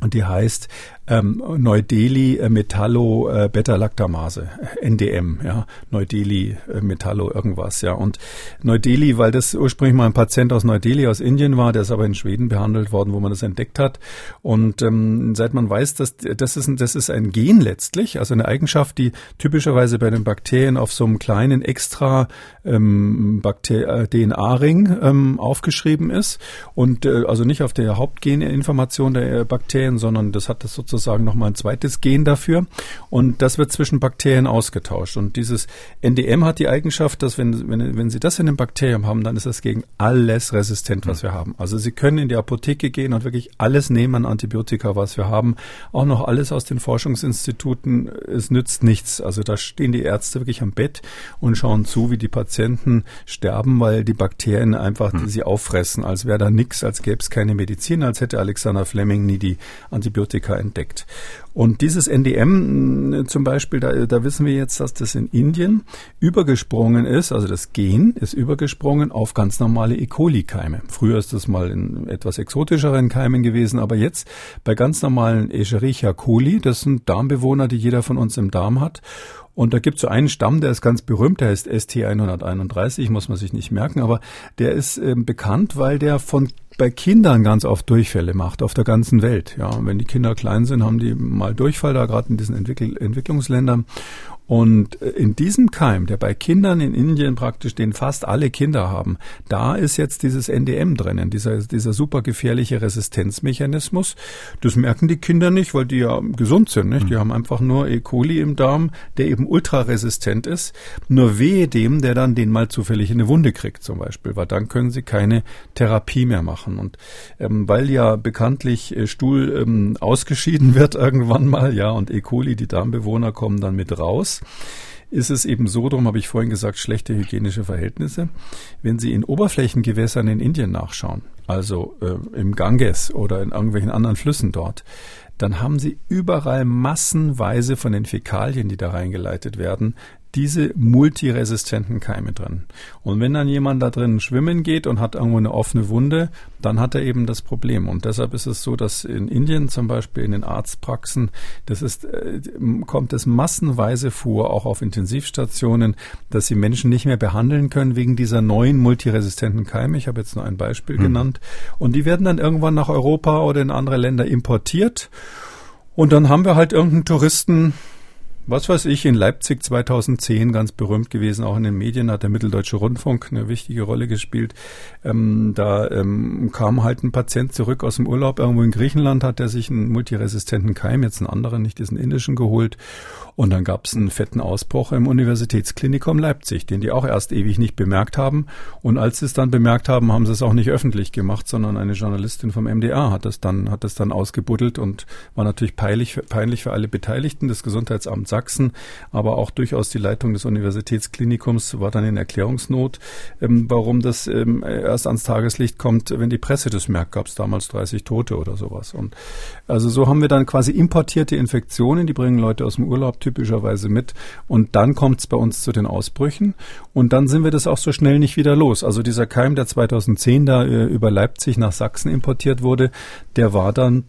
Und die heißt ähm, Neu-Delhi äh, Metallo äh, Beta-Lactamase, NDM, ja, Neu-Delhi äh, Metallo irgendwas, ja. Und Neu-Delhi, weil das ursprünglich mal ein Patient aus Neu-Delhi aus Indien war, der ist aber in Schweden behandelt worden, wo man das entdeckt hat. Und ähm, seit man weiß, dass das ist, ein, das ist ein Gen letztlich, also eine Eigenschaft, die typischerweise bei den Bakterien auf so einem kleinen extra ähm, äh, DNA-Ring ähm, aufgeschrieben ist und äh, also nicht auf der Hauptgeninformation der äh, Bakterien, sondern das hat das sozusagen sozusagen nochmal ein zweites Gen dafür und das wird zwischen Bakterien ausgetauscht. Und dieses NDM hat die Eigenschaft, dass wenn, wenn, wenn Sie das in einem Bakterium haben, dann ist das gegen alles resistent, was wir haben. Also Sie können in die Apotheke gehen und wirklich alles nehmen an Antibiotika, was wir haben. Auch noch alles aus den Forschungsinstituten. Es nützt nichts. Also da stehen die Ärzte wirklich am Bett und schauen zu, wie die Patienten sterben, weil die Bakterien einfach hm. sie auffressen, als wäre da nichts, als gäbe es keine Medizin, als hätte Alexander Fleming nie die Antibiotika entdeckt entdeckt. Und dieses NDM äh, zum Beispiel, da, da wissen wir jetzt, dass das in Indien übergesprungen ist, also das Gen ist übergesprungen auf ganz normale E. coli-Keime. Früher ist das mal in etwas exotischeren Keimen gewesen, aber jetzt bei ganz normalen Escherichia coli, das sind Darmbewohner, die jeder von uns im Darm hat. Und da gibt es so einen Stamm, der ist ganz berühmt, der heißt ST131, muss man sich nicht merken, aber der ist äh, bekannt, weil der von bei Kindern ganz oft Durchfälle macht, auf der ganzen Welt. Ja, wenn die Kinder klein sind, haben die mal Durchfall da, gerade in diesen Entwickel Entwicklungsländern. Und äh, in diesem Keim, der bei Kindern in Indien praktisch, den fast alle Kinder haben, da ist jetzt dieses NDM drinnen, dieser, dieser super gefährliche Resistenzmechanismus. Das merken die Kinder nicht, weil die ja gesund sind. Nicht? Die mhm. haben einfach nur E. coli im Darm, der eben ultraresistent ist. Nur wehe dem, der dann den mal zufällig in eine Wunde kriegt zum Beispiel, weil dann können sie keine Therapie mehr machen. Und ähm, weil ja bekanntlich äh, Stuhl ähm, ausgeschieden wird irgendwann mal, ja, und E. coli, die Darmbewohner kommen dann mit raus, ist es eben so, darum habe ich vorhin gesagt, schlechte hygienische Verhältnisse. Wenn Sie in Oberflächengewässern in Indien nachschauen, also äh, im Ganges oder in irgendwelchen anderen Flüssen dort, dann haben Sie überall massenweise von den Fäkalien, die da reingeleitet werden, diese multiresistenten Keime drin. Und wenn dann jemand da drin schwimmen geht und hat irgendwo eine offene Wunde, dann hat er eben das Problem. Und deshalb ist es so, dass in Indien zum Beispiel in den Arztpraxen, das ist, äh, kommt es massenweise vor, auch auf Intensivstationen, dass sie Menschen nicht mehr behandeln können wegen dieser neuen multiresistenten Keime. Ich habe jetzt nur ein Beispiel hm. genannt. Und die werden dann irgendwann nach Europa oder in andere Länder importiert. Und dann haben wir halt irgendeinen Touristen, was weiß ich, in Leipzig 2010 ganz berühmt gewesen, auch in den Medien hat der Mitteldeutsche Rundfunk eine wichtige Rolle gespielt. Ähm, da ähm, kam halt ein Patient zurück aus dem Urlaub irgendwo in Griechenland, hat er sich einen multiresistenten Keim, jetzt einen anderen, nicht diesen indischen, geholt. Und dann gab es einen fetten Ausbruch im Universitätsklinikum Leipzig, den die auch erst ewig nicht bemerkt haben. Und als sie es dann bemerkt haben, haben sie es auch nicht öffentlich gemacht, sondern eine Journalistin vom MDA hat das dann, hat das dann ausgebuddelt und war natürlich peinlich, peinlich für alle Beteiligten des Gesundheitsamts Sachsen, aber auch durchaus die Leitung des Universitätsklinikums war dann in Erklärungsnot, ähm, warum das ähm, erst ans Tageslicht kommt, wenn die Presse das merkt. Gab es damals 30 Tote oder sowas. Und also so haben wir dann quasi importierte Infektionen, die bringen Leute aus dem Urlaub typischerweise mit. Und dann kommt es bei uns zu den Ausbrüchen. Und dann sind wir das auch so schnell nicht wieder los. Also dieser Keim, der 2010 da äh, über Leipzig nach Sachsen importiert wurde, der war dann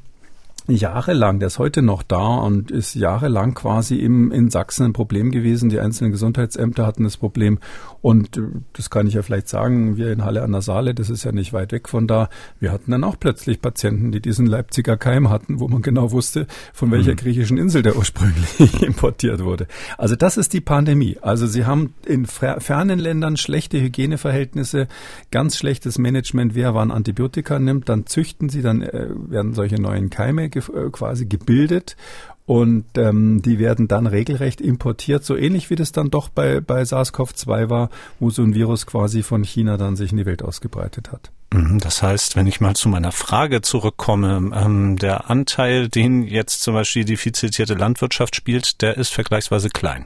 jahrelang, der ist heute noch da und ist jahrelang quasi im, in Sachsen ein Problem gewesen. Die einzelnen Gesundheitsämter hatten das Problem und äh, das kann ich ja vielleicht sagen, wir in Halle an der Saale, das ist ja nicht weit weg von da, wir hatten dann auch plötzlich Patienten, die diesen Leipziger Keim hatten, wo man genau wusste, von welcher mhm. griechischen Insel der ursprünglich importiert wurde. Also das ist die Pandemie. Also sie haben in fernen Ländern schlechte Hygieneverhältnisse, ganz schlechtes Management, wer wann Antibiotika nimmt, dann züchten sie, dann äh, werden solche neuen Keime ge äh, quasi gebildet und ähm, die werden dann regelrecht importiert, so ähnlich wie das dann doch bei, bei SARS-CoV-2 war, wo so ein Virus quasi von China dann sich in die Welt ausgebreitet hat. Mhm, das heißt, wenn ich mal zu meiner Frage zurückkomme, ähm, der Anteil, den jetzt zum Beispiel die zitierte Landwirtschaft spielt, der ist vergleichsweise klein.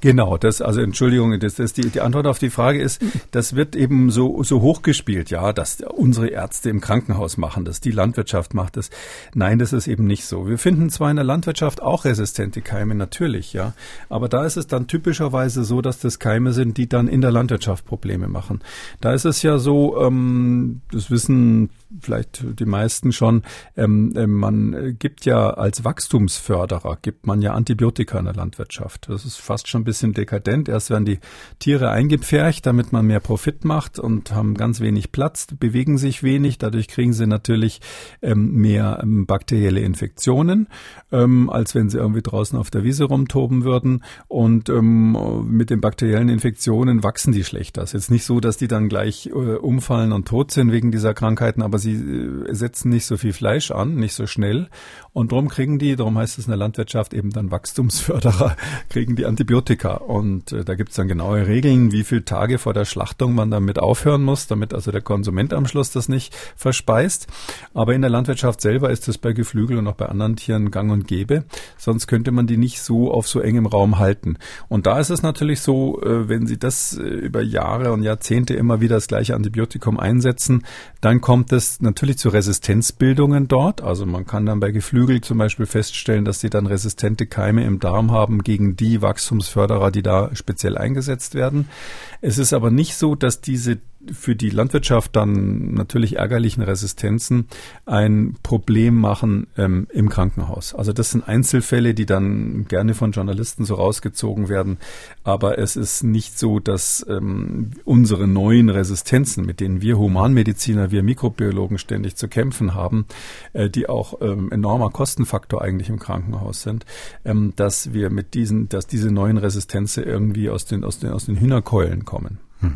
Genau, das, also Entschuldigung, das, das die, die Antwort auf die Frage ist, das wird eben so, so hochgespielt, ja, dass unsere Ärzte im Krankenhaus machen das, die Landwirtschaft macht das. Nein, das ist eben nicht so. Wir finden zwar in der Landwirtschaft auch resistente Keime, natürlich, ja, aber da ist es dann typischerweise so, dass das Keime sind, die dann in der Landwirtschaft Probleme machen. Da ist es ja so, ähm, das wissen vielleicht die meisten schon, ähm, äh, man gibt ja als Wachstumsförderer, gibt man ja Antibiotika in der Landwirtschaft. Das ist fast schon ein bisschen dekadent. Erst werden die Tiere eingepfercht, damit man mehr Profit macht und haben ganz wenig Platz, bewegen sich wenig. Dadurch kriegen sie natürlich ähm, mehr ähm, bakterielle Infektionen, ähm, als wenn sie irgendwie draußen auf der Wiese rumtoben würden. Und ähm, mit den bakteriellen Infektionen wachsen die schlechter. Es ist jetzt nicht so, dass die dann gleich äh, umfallen und tot sind wegen dieser Krankheiten, aber sie äh, setzen nicht so viel Fleisch an, nicht so schnell. Und darum kriegen die, darum heißt es in der Landwirtschaft eben dann Wachstumsförderer, kriegen die Antibiotika. Und äh, da gibt es dann genaue Regeln, wie viele Tage vor der Schlachtung man damit aufhören muss, damit also der Konsument am Schluss das nicht verspeist. Aber in der Landwirtschaft selber ist das bei Geflügel und auch bei anderen Tieren gang und gäbe. Sonst könnte man die nicht so auf so engem Raum halten. Und da ist es natürlich so, äh, wenn Sie das äh, über Jahre und Jahrzehnte immer wieder das gleiche Antibiotikum einsetzen, dann kommt es natürlich zu Resistenzbildungen dort. Also man kann dann bei Geflügel zum Beispiel feststellen, dass sie dann resistente Keime im Darm haben gegen die Wachstumsförderer, die da speziell eingesetzt werden. Es ist aber nicht so, dass diese für die Landwirtschaft dann natürlich ärgerlichen Resistenzen ein Problem machen ähm, im Krankenhaus. Also das sind Einzelfälle, die dann gerne von Journalisten so rausgezogen werden. Aber es ist nicht so, dass ähm, unsere neuen Resistenzen, mit denen wir Humanmediziner, wir Mikrobiologen ständig zu kämpfen haben, äh, die auch ähm, enormer Kostenfaktor eigentlich im Krankenhaus sind, ähm, dass wir mit diesen, dass diese neuen Resistenzen irgendwie aus den, aus den, aus den Hühnerkeulen kommen. Hm.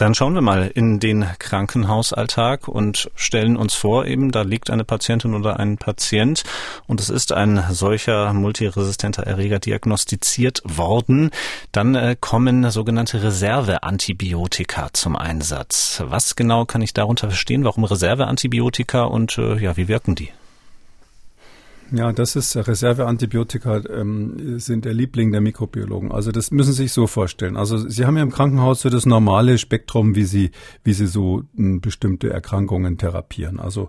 Dann schauen wir mal in den Krankenhausalltag und stellen uns vor, eben da liegt eine Patientin oder ein Patient und es ist ein solcher multiresistenter Erreger diagnostiziert worden. Dann äh, kommen sogenannte Reserveantibiotika zum Einsatz. Was genau kann ich darunter verstehen? Warum Reserveantibiotika und äh, ja, wie wirken die? Ja, das ist Reserveantibiotika ähm, sind der Liebling der Mikrobiologen. Also das müssen Sie sich so vorstellen. Also Sie haben ja im Krankenhaus so das normale Spektrum, wie Sie wie Sie so m, bestimmte Erkrankungen therapieren. Also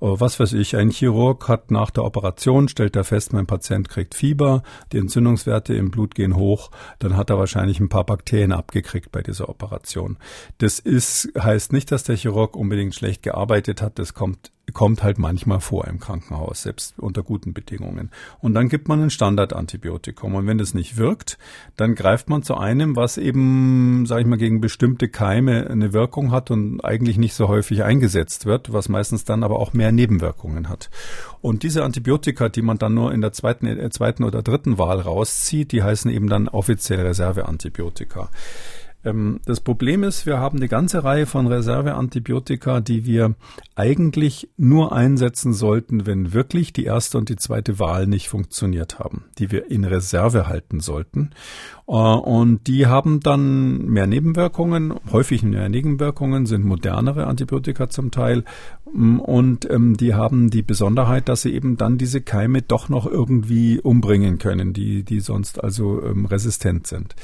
äh, was weiß ich, ein Chirurg hat nach der Operation stellt er fest, mein Patient kriegt Fieber, die Entzündungswerte im Blut gehen hoch, dann hat er wahrscheinlich ein paar Bakterien abgekriegt bei dieser Operation. Das ist heißt nicht, dass der Chirurg unbedingt schlecht gearbeitet hat. Das kommt kommt halt manchmal vor im Krankenhaus, selbst unter guten Bedingungen. Und dann gibt man ein Standardantibiotikum. Und wenn das nicht wirkt, dann greift man zu einem, was eben, sage ich mal, gegen bestimmte Keime eine Wirkung hat und eigentlich nicht so häufig eingesetzt wird, was meistens dann aber auch mehr Nebenwirkungen hat. Und diese Antibiotika, die man dann nur in der zweiten, äh, zweiten oder dritten Wahl rauszieht, die heißen eben dann offiziell Reserveantibiotika. Ähm, das Problem ist, wir haben eine ganze Reihe von Reserveantibiotika, die wir eigentlich nur einsetzen sollten, wenn wirklich die erste und die zweite Wahl nicht funktioniert haben, die wir in Reserve halten sollten. Äh, und die haben dann mehr Nebenwirkungen, häufig mehr Nebenwirkungen, sind modernere Antibiotika zum Teil. Mm, und ähm, die haben die Besonderheit, dass sie eben dann diese Keime doch noch irgendwie umbringen können, die, die sonst also ähm, resistent sind.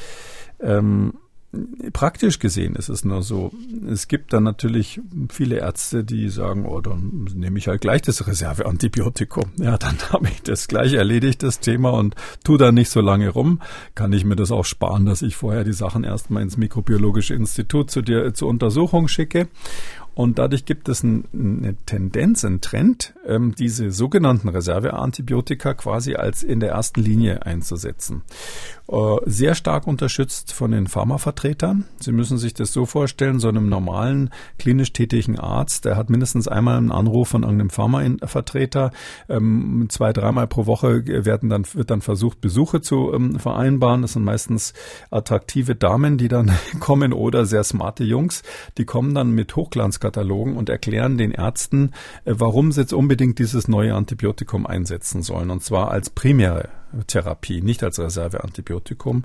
Praktisch gesehen ist es nur so. Es gibt dann natürlich viele Ärzte, die sagen, oh, dann nehme ich halt gleich das Reserveantibiotikum. Ja, dann habe ich das gleich erledigt, das Thema, und tu da nicht so lange rum. Kann ich mir das auch sparen, dass ich vorher die Sachen erstmal ins Mikrobiologische Institut zu dir zur Untersuchung schicke. Und dadurch gibt es ein, eine Tendenz, einen Trend, ähm, diese sogenannten Reserveantibiotika quasi als in der ersten Linie einzusetzen. Äh, sehr stark unterstützt von den Pharmavertretern. Sie müssen sich das so vorstellen, so einem normalen klinisch tätigen Arzt, der hat mindestens einmal einen Anruf von irgendeinem Pharmavertreter. Ähm, zwei, dreimal pro Woche werden dann, wird dann versucht, Besuche zu ähm, vereinbaren. Das sind meistens attraktive Damen, die dann kommen oder sehr smarte Jungs. Die kommen dann mit Hochglanz Katalogen und erklären den Ärzten, äh, warum sie jetzt unbedingt dieses neue Antibiotikum einsetzen sollen. Und zwar als primäre Therapie, nicht als Reserveantibiotikum.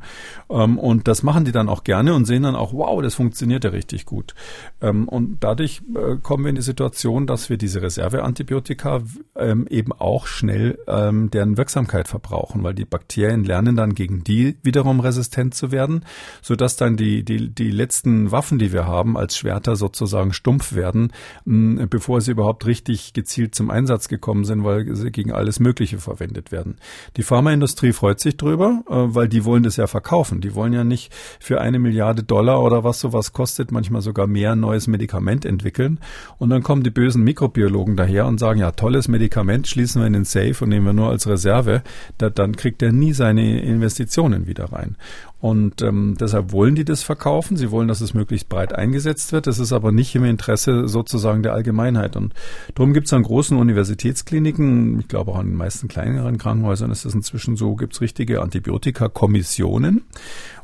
Ähm, und das machen die dann auch gerne und sehen dann auch, wow, das funktioniert ja richtig gut. Ähm, und dadurch äh, kommen wir in die Situation, dass wir diese Reserveantibiotika ähm, eben auch schnell deren Wirksamkeit verbrauchen, weil die Bakterien lernen dann gegen die wiederum resistent zu werden, sodass dann die, die, die letzten Waffen, die wir haben, als Schwerter sozusagen stumpf werden, bevor sie überhaupt richtig gezielt zum Einsatz gekommen sind, weil sie gegen alles Mögliche verwendet werden. Die Pharmaindustrie freut sich drüber, äh, weil die wollen das ja verkaufen. Die wollen ja nicht für eine Milliarde Dollar oder was sowas kostet, manchmal sogar mehr ein neues Medikament entwickeln. Und dann kommen die bösen Mikrobiologen daher und sagen, ja, tolles Medikament, schließen wir in den Safe und nehmen wir nur als Reserve. Da, dann kriegt er nie seine Investitionen wieder rein. Und ähm, deshalb wollen die das verkaufen. Sie wollen, dass es möglichst breit eingesetzt wird. Das ist aber nicht im Interesse sozusagen der Allgemeinheit. Und darum gibt es an großen Universitätskliniken, ich glaube auch an den meisten kleineren Krankenhäusern ist es inzwischen so, gibt es richtige Antibiotika-Kommissionen,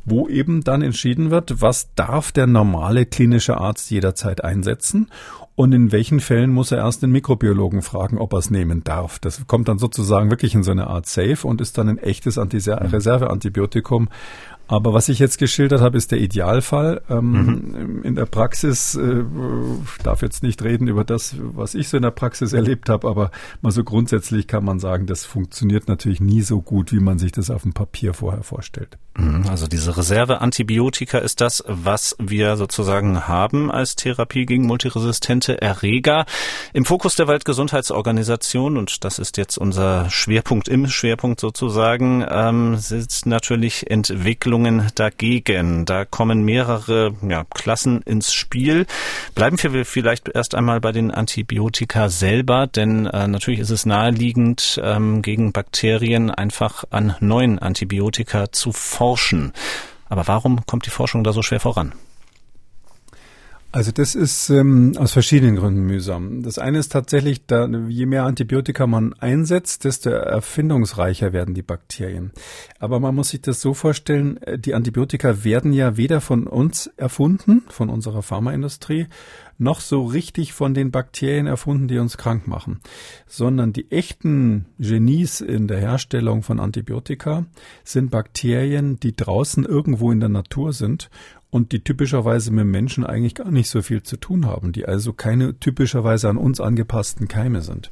wo eben dann entschieden wird, was darf der normale klinische Arzt jederzeit einsetzen und in welchen Fällen muss er erst den Mikrobiologen fragen, ob er es nehmen darf. Das kommt dann sozusagen wirklich in so eine Art Safe und ist dann ein echtes Reserveantibiotikum, aber was ich jetzt geschildert habe, ist der Idealfall. Ähm, mhm. In der Praxis äh, darf jetzt nicht reden über das, was ich so in der Praxis erlebt habe, aber mal so grundsätzlich kann man sagen, das funktioniert natürlich nie so gut, wie man sich das auf dem Papier vorher vorstellt. Mhm. Also diese Reserveantibiotika ist das, was wir sozusagen haben als Therapie gegen multiresistente Erreger. Im Fokus der Weltgesundheitsorganisation, und das ist jetzt unser Schwerpunkt im Schwerpunkt sozusagen, ähm, sitzt natürlich Entwicklung Regelungen dagegen. Da kommen mehrere ja, Klassen ins Spiel. Bleiben wir vielleicht erst einmal bei den Antibiotika selber, denn äh, natürlich ist es naheliegend, ähm, gegen Bakterien einfach an neuen Antibiotika zu forschen. Aber warum kommt die Forschung da so schwer voran? Also das ist ähm, aus verschiedenen Gründen mühsam. Das eine ist tatsächlich, da, je mehr Antibiotika man einsetzt, desto erfindungsreicher werden die Bakterien. Aber man muss sich das so vorstellen, äh, die Antibiotika werden ja weder von uns erfunden, von unserer Pharmaindustrie, noch so richtig von den Bakterien erfunden, die uns krank machen, sondern die echten Genies in der Herstellung von Antibiotika sind Bakterien, die draußen irgendwo in der Natur sind und die typischerweise mit Menschen eigentlich gar nicht so viel zu tun haben, die also keine typischerweise an uns angepassten Keime sind.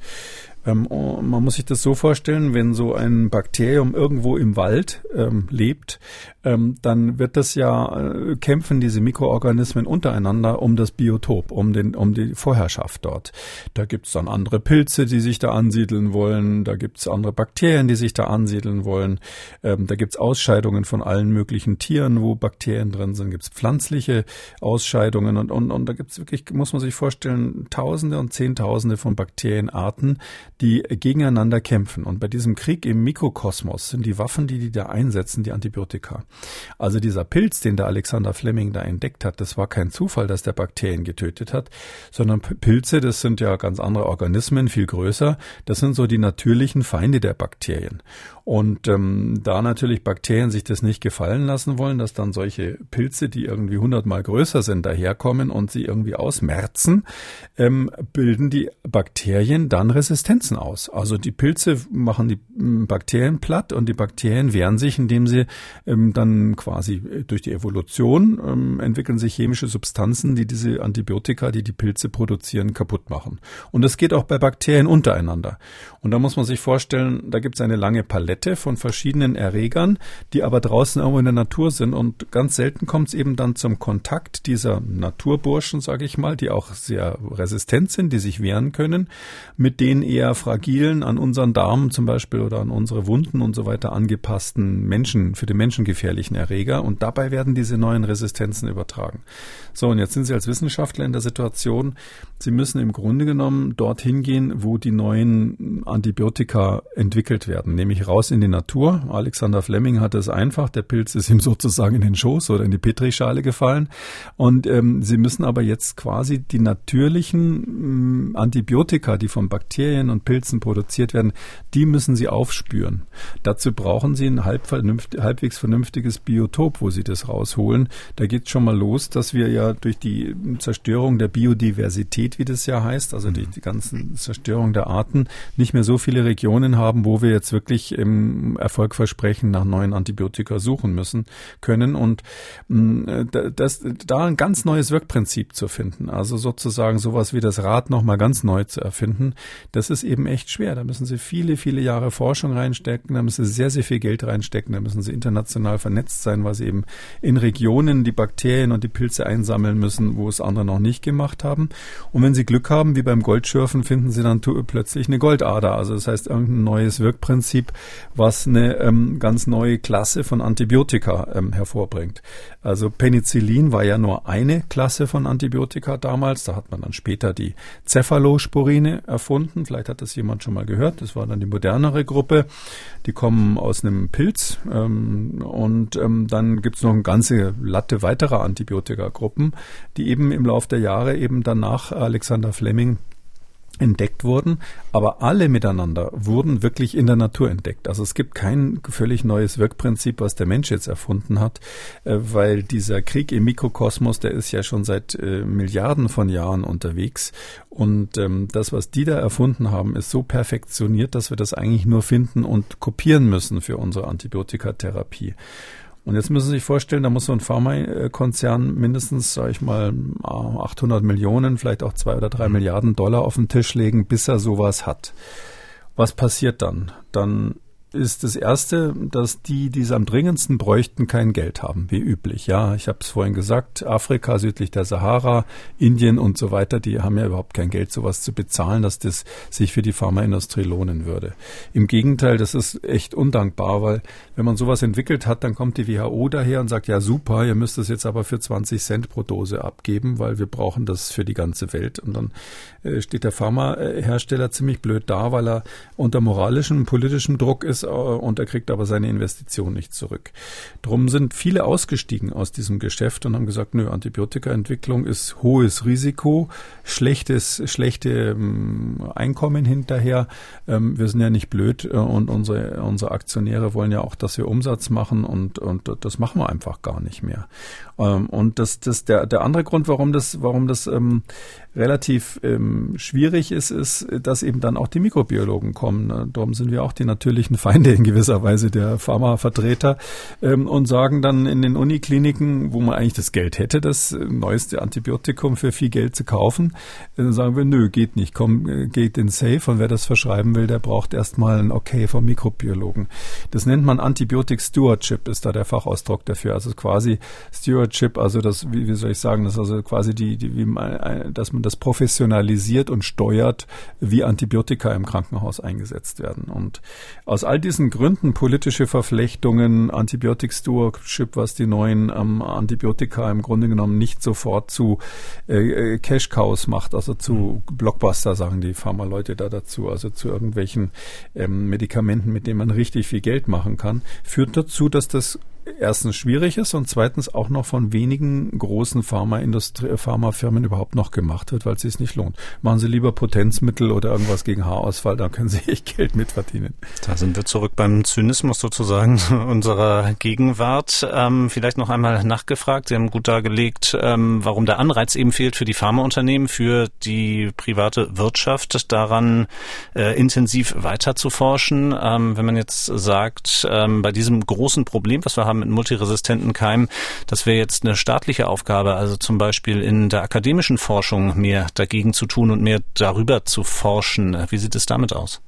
Ähm, man muss sich das so vorstellen, wenn so ein Bakterium irgendwo im Wald ähm, lebt, ähm, dann wird das ja äh, kämpfen diese Mikroorganismen untereinander um das Biotop, um den, um die Vorherrschaft dort. Da gibt's dann andere Pilze, die sich da ansiedeln wollen, da gibt's andere Bakterien, die sich da ansiedeln wollen, ähm, da gibt's Ausscheidungen von allen möglichen Tieren, wo Bakterien drin sind, gibt's pflanzliche Ausscheidungen und, und, und da gibt's wirklich, muss man sich vorstellen, Tausende und Zehntausende von Bakterienarten, die gegeneinander kämpfen. Und bei diesem Krieg im Mikrokosmos sind die Waffen, die die da einsetzen, die Antibiotika. Also dieser Pilz, den der Alexander Fleming da entdeckt hat, das war kein Zufall, dass der Bakterien getötet hat, sondern Pilze, das sind ja ganz andere Organismen, viel größer. Das sind so die natürlichen Feinde der Bakterien. Und ähm, da natürlich Bakterien sich das nicht gefallen lassen wollen, dass dann solche Pilze, die irgendwie hundertmal größer sind, daherkommen und sie irgendwie ausmerzen, ähm, bilden die Bakterien dann Resistenzen aus. Also die Pilze machen die ähm, Bakterien platt und die Bakterien wehren sich, indem sie ähm, dann quasi durch die Evolution ähm, entwickeln sich chemische Substanzen, die diese Antibiotika, die die Pilze produzieren, kaputt machen. Und das geht auch bei Bakterien untereinander. Und da muss man sich vorstellen, da gibt es eine lange Palette von verschiedenen Erregern, die aber draußen irgendwo in der Natur sind. Und ganz selten kommt es eben dann zum Kontakt dieser Naturburschen, sage ich mal, die auch sehr resistent sind, die sich wehren können, mit den eher fragilen, an unseren Darm zum Beispiel oder an unsere Wunden und so weiter angepassten Menschen, für den Menschen gefährlichen Erreger. Und dabei werden diese neuen Resistenzen übertragen. So, und jetzt sind Sie als Wissenschaftler in der Situation, Sie müssen im Grunde genommen dorthin gehen, wo die neuen Antibiotika entwickelt werden, nämlich raus in die Natur. Alexander Fleming hatte es einfach. Der Pilz ist ihm sozusagen in den Schoß oder in die Petrischale gefallen. Und ähm, Sie müssen aber jetzt quasi die natürlichen mh, Antibiotika, die von Bakterien und Pilzen produziert werden, die müssen Sie aufspüren. Dazu brauchen Sie ein halb vernünft, halbwegs vernünftiges Biotop, wo Sie das rausholen. Da geht schon mal los, dass wir ja durch die Zerstörung der Biodiversität, wie das ja heißt, also die, die ganzen Zerstörung der Arten, nicht mehr so viele Regionen haben, wo wir jetzt wirklich im Erfolgversprechen nach neuen Antibiotika suchen müssen können und mh, das, da ein ganz neues Wirkprinzip zu finden, also sozusagen sowas wie das Rad nochmal ganz neu zu erfinden, das ist eben echt schwer. Da müssen Sie viele, viele Jahre Forschung reinstecken, da müssen Sie sehr, sehr viel Geld reinstecken, da müssen Sie international vernetzt sein, weil Sie eben in Regionen die Bakterien und die Pilze einsammeln müssen, wo es andere noch nicht gemacht haben. Und wenn Sie Glück haben, wie beim Goldschürfen, finden Sie dann plötzlich eine Goldader. Also das heißt irgendein neues Wirkprinzip, was eine ähm, ganz neue Klasse von Antibiotika ähm, hervorbringt. Also Penicillin war ja nur eine Klasse von Antibiotika damals. Da hat man dann später die Cephalosporine erfunden. Vielleicht hat das jemand schon mal gehört. Das war dann die modernere Gruppe. Die kommen aus einem Pilz. Ähm, und ähm, dann gibt es noch eine ganze Latte weiterer Antibiotika-Gruppen, die eben im Laufe der Jahre eben danach Alexander Fleming entdeckt wurden, aber alle miteinander wurden wirklich in der Natur entdeckt. Also es gibt kein völlig neues Wirkprinzip, was der Mensch jetzt erfunden hat, äh, weil dieser Krieg im Mikrokosmos, der ist ja schon seit äh, Milliarden von Jahren unterwegs und ähm, das, was die da erfunden haben, ist so perfektioniert, dass wir das eigentlich nur finden und kopieren müssen für unsere Antibiotikatherapie. Und jetzt müssen Sie sich vorstellen, da muss so ein Pharmakonzern mindestens, sage ich mal, 800 Millionen, vielleicht auch zwei oder drei mhm. Milliarden Dollar auf den Tisch legen, bis er sowas hat. Was passiert dann? Dann ist das Erste, dass die, die es am dringendsten bräuchten, kein Geld haben, wie üblich. Ja, ich habe es vorhin gesagt, Afrika südlich der Sahara, Indien und so weiter, die haben ja überhaupt kein Geld, sowas zu bezahlen, dass das sich für die Pharmaindustrie lohnen würde. Im Gegenteil, das ist echt undankbar, weil wenn man sowas entwickelt hat, dann kommt die WHO daher und sagt, ja super, ihr müsst es jetzt aber für 20 Cent pro Dose abgeben, weil wir brauchen das für die ganze Welt. Und dann äh, steht der Pharmahersteller ziemlich blöd da, weil er unter moralischem und politischem Druck ist äh, und er kriegt aber seine Investition nicht zurück. Drum sind viele ausgestiegen aus diesem Geschäft und haben gesagt, nö, Antibiotikaentwicklung ist hohes Risiko, schlechtes, schlechte ähm, Einkommen hinterher. Ähm, wir sind ja nicht blöd äh, und unsere, unsere Aktionäre wollen ja auch, dass wir Umsatz machen und, und das machen wir einfach gar nicht mehr. Ähm, und das, das, der, der andere Grund, warum das, warum das ähm, relativ schwierig ist, ist, dass eben dann auch die Mikrobiologen kommen. Darum sind wir auch die natürlichen Feinde in gewisser Weise der Pharmavertreter ähm, und sagen dann in den Unikliniken, wo man eigentlich das Geld hätte, das neueste Antibiotikum für viel Geld zu kaufen, äh, sagen wir, nö, geht nicht, komm, äh, geht in Safe und wer das verschreiben will, der braucht erstmal ein Okay vom Mikrobiologen. Das nennt man Antibiotic Stewardship, ist da der Fachausdruck dafür. Also quasi Stewardship, also das, wie, wie soll ich sagen, das also quasi die, die wie man, dass man das professionalisiert und steuert, wie Antibiotika im Krankenhaus eingesetzt werden. Und aus all diesen Gründen, politische Verflechtungen, Antibiotic Stewardship, was die neuen ähm, Antibiotika im Grunde genommen nicht sofort zu äh, äh Cash Cows macht, also zu Blockbuster, sagen die Pharmaleute da dazu, also zu irgendwelchen ähm, Medikamenten, mit denen man richtig viel Geld machen kann, führt dazu, dass das erstens schwierig ist und zweitens auch noch von wenigen großen Pharmaindustrie, Pharmafirmen überhaupt noch gemacht wird, weil es sich nicht lohnt. Machen Sie lieber Potenzmittel oder irgendwas gegen Haarausfall, da können Sie echt Geld mitverdienen. Da sind wir zurück beim Zynismus sozusagen unserer Gegenwart. Ähm, vielleicht noch einmal nachgefragt. Sie haben gut dargelegt, ähm, warum der Anreiz eben fehlt für die Pharmaunternehmen, für die private Wirtschaft, daran äh, intensiv weiter zu forschen. Ähm, wenn man jetzt sagt, ähm, bei diesem großen Problem, was wir haben, mit multiresistenten Keimen. Das wäre jetzt eine staatliche Aufgabe, also zum Beispiel in der akademischen Forschung mehr dagegen zu tun und mehr darüber zu forschen. Wie sieht es damit aus?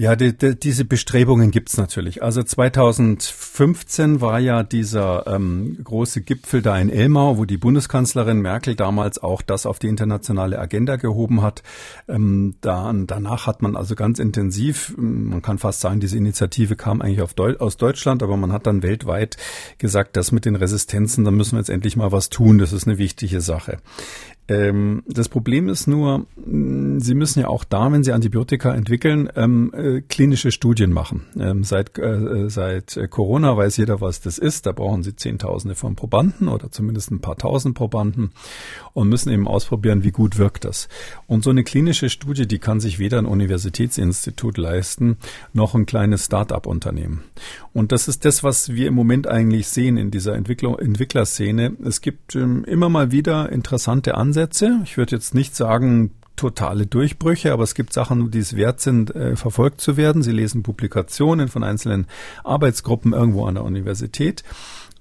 Ja, die, die, diese Bestrebungen gibt's natürlich. Also 2015 war ja dieser ähm, große Gipfel da in Elmau, wo die Bundeskanzlerin Merkel damals auch das auf die internationale Agenda gehoben hat. Ähm, da, danach hat man also ganz intensiv, man kann fast sagen, diese Initiative kam eigentlich Deu aus Deutschland, aber man hat dann weltweit gesagt, das mit den Resistenzen, da müssen wir jetzt endlich mal was tun. Das ist eine wichtige Sache. Ähm, das Problem ist nur, Sie müssen ja auch da, wenn Sie Antibiotika entwickeln, ähm, äh, klinische Studien machen. Ähm, seit, äh, seit Corona weiß jeder, was das ist. Da brauchen Sie Zehntausende von Probanden oder zumindest ein paar Tausend Probanden und müssen eben ausprobieren, wie gut wirkt das. Und so eine klinische Studie, die kann sich weder ein Universitätsinstitut leisten, noch ein kleines Start-up-Unternehmen. Und das ist das, was wir im Moment eigentlich sehen in dieser Entwicklung, Entwicklerszene. Es gibt ähm, immer mal wieder interessante Ansätze. Ich würde jetzt nicht sagen, totale Durchbrüche, aber es gibt Sachen, die es wert sind, äh, verfolgt zu werden. Sie lesen Publikationen von einzelnen Arbeitsgruppen irgendwo an der Universität.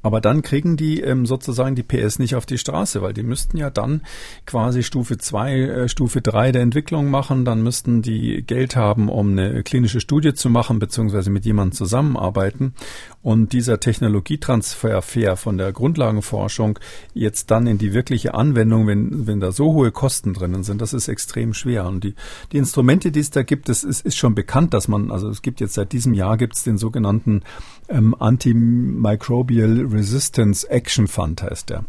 Aber dann kriegen die ähm, sozusagen die PS nicht auf die Straße, weil die müssten ja dann quasi Stufe zwei, äh, Stufe drei der Entwicklung machen. Dann müssten die Geld haben, um eine klinische Studie zu machen, beziehungsweise mit jemandem zusammenarbeiten. Und dieser Technologietransfer von der Grundlagenforschung jetzt dann in die wirkliche Anwendung, wenn, wenn da so hohe Kosten drinnen sind, das ist extrem schwer. Und die, die Instrumente, die es da gibt, das ist, ist schon bekannt, dass man, also es gibt jetzt seit diesem Jahr gibt es den sogenannten ähm, Antimicrobial Resistance Action Fund heißt der.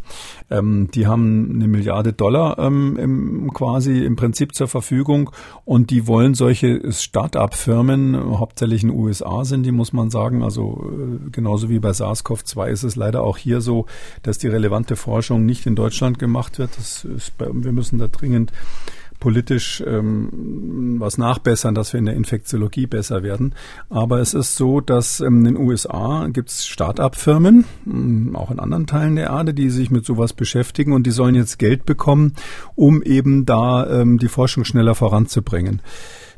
Ähm, die haben eine Milliarde Dollar ähm, im, quasi im Prinzip zur Verfügung und die wollen solche Start-up-Firmen, hauptsächlich in den USA sind die, muss man sagen, also äh, genauso wie bei SARS-CoV-2 ist es leider auch hier so, dass die relevante Forschung nicht in Deutschland gemacht wird. Das ist bei, wir müssen da dringend politisch ähm, was nachbessern, dass wir in der Infektiologie besser werden. Aber es ist so, dass ähm, in den USA gibt es Start-up-Firmen, ähm, auch in anderen Teilen der Erde, die sich mit sowas beschäftigen und die sollen jetzt Geld bekommen, um eben da ähm, die Forschung schneller voranzubringen.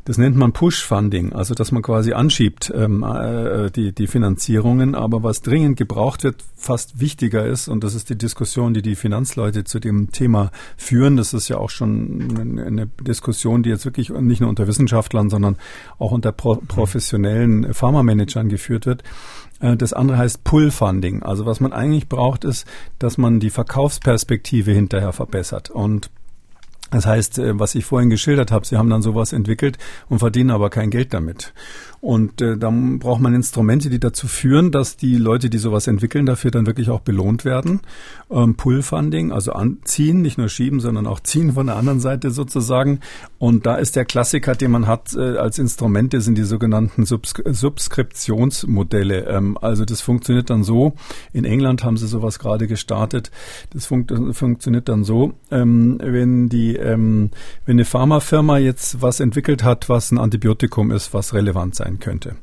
Das nennt man Push-Funding, also dass man quasi anschiebt ähm, äh, die, die Finanzierungen. Aber was dringend gebraucht wird, fast wichtiger ist, und das ist die Diskussion, die die Finanzleute zu dem Thema führen. Das ist ja auch schon eine Diskussion, die jetzt wirklich nicht nur unter Wissenschaftlern, sondern auch unter pro professionellen Pharmamanagern geführt wird. Äh, das andere heißt Pull-Funding. Also was man eigentlich braucht, ist, dass man die Verkaufsperspektive hinterher verbessert. Und das heißt, äh, was ich vorhin geschildert habe, sie haben dann sowas entwickelt und verdienen aber kein Geld damit. Und äh, dann braucht man Instrumente, die dazu führen, dass die Leute, die sowas entwickeln, dafür dann wirklich auch belohnt werden. Ähm, Pull-Funding, also anziehen, nicht nur schieben, sondern auch ziehen von der anderen Seite sozusagen. Und da ist der Klassiker, den man hat äh, als Instrumente, sind die sogenannten Subs Subskriptionsmodelle. Ähm, also das funktioniert dann so. In England haben sie sowas gerade gestartet. Das fun funktioniert dann so, ähm, wenn die, ähm, wenn eine Pharmafirma jetzt was entwickelt hat, was ein Antibiotikum ist, was relevant sein sein könnte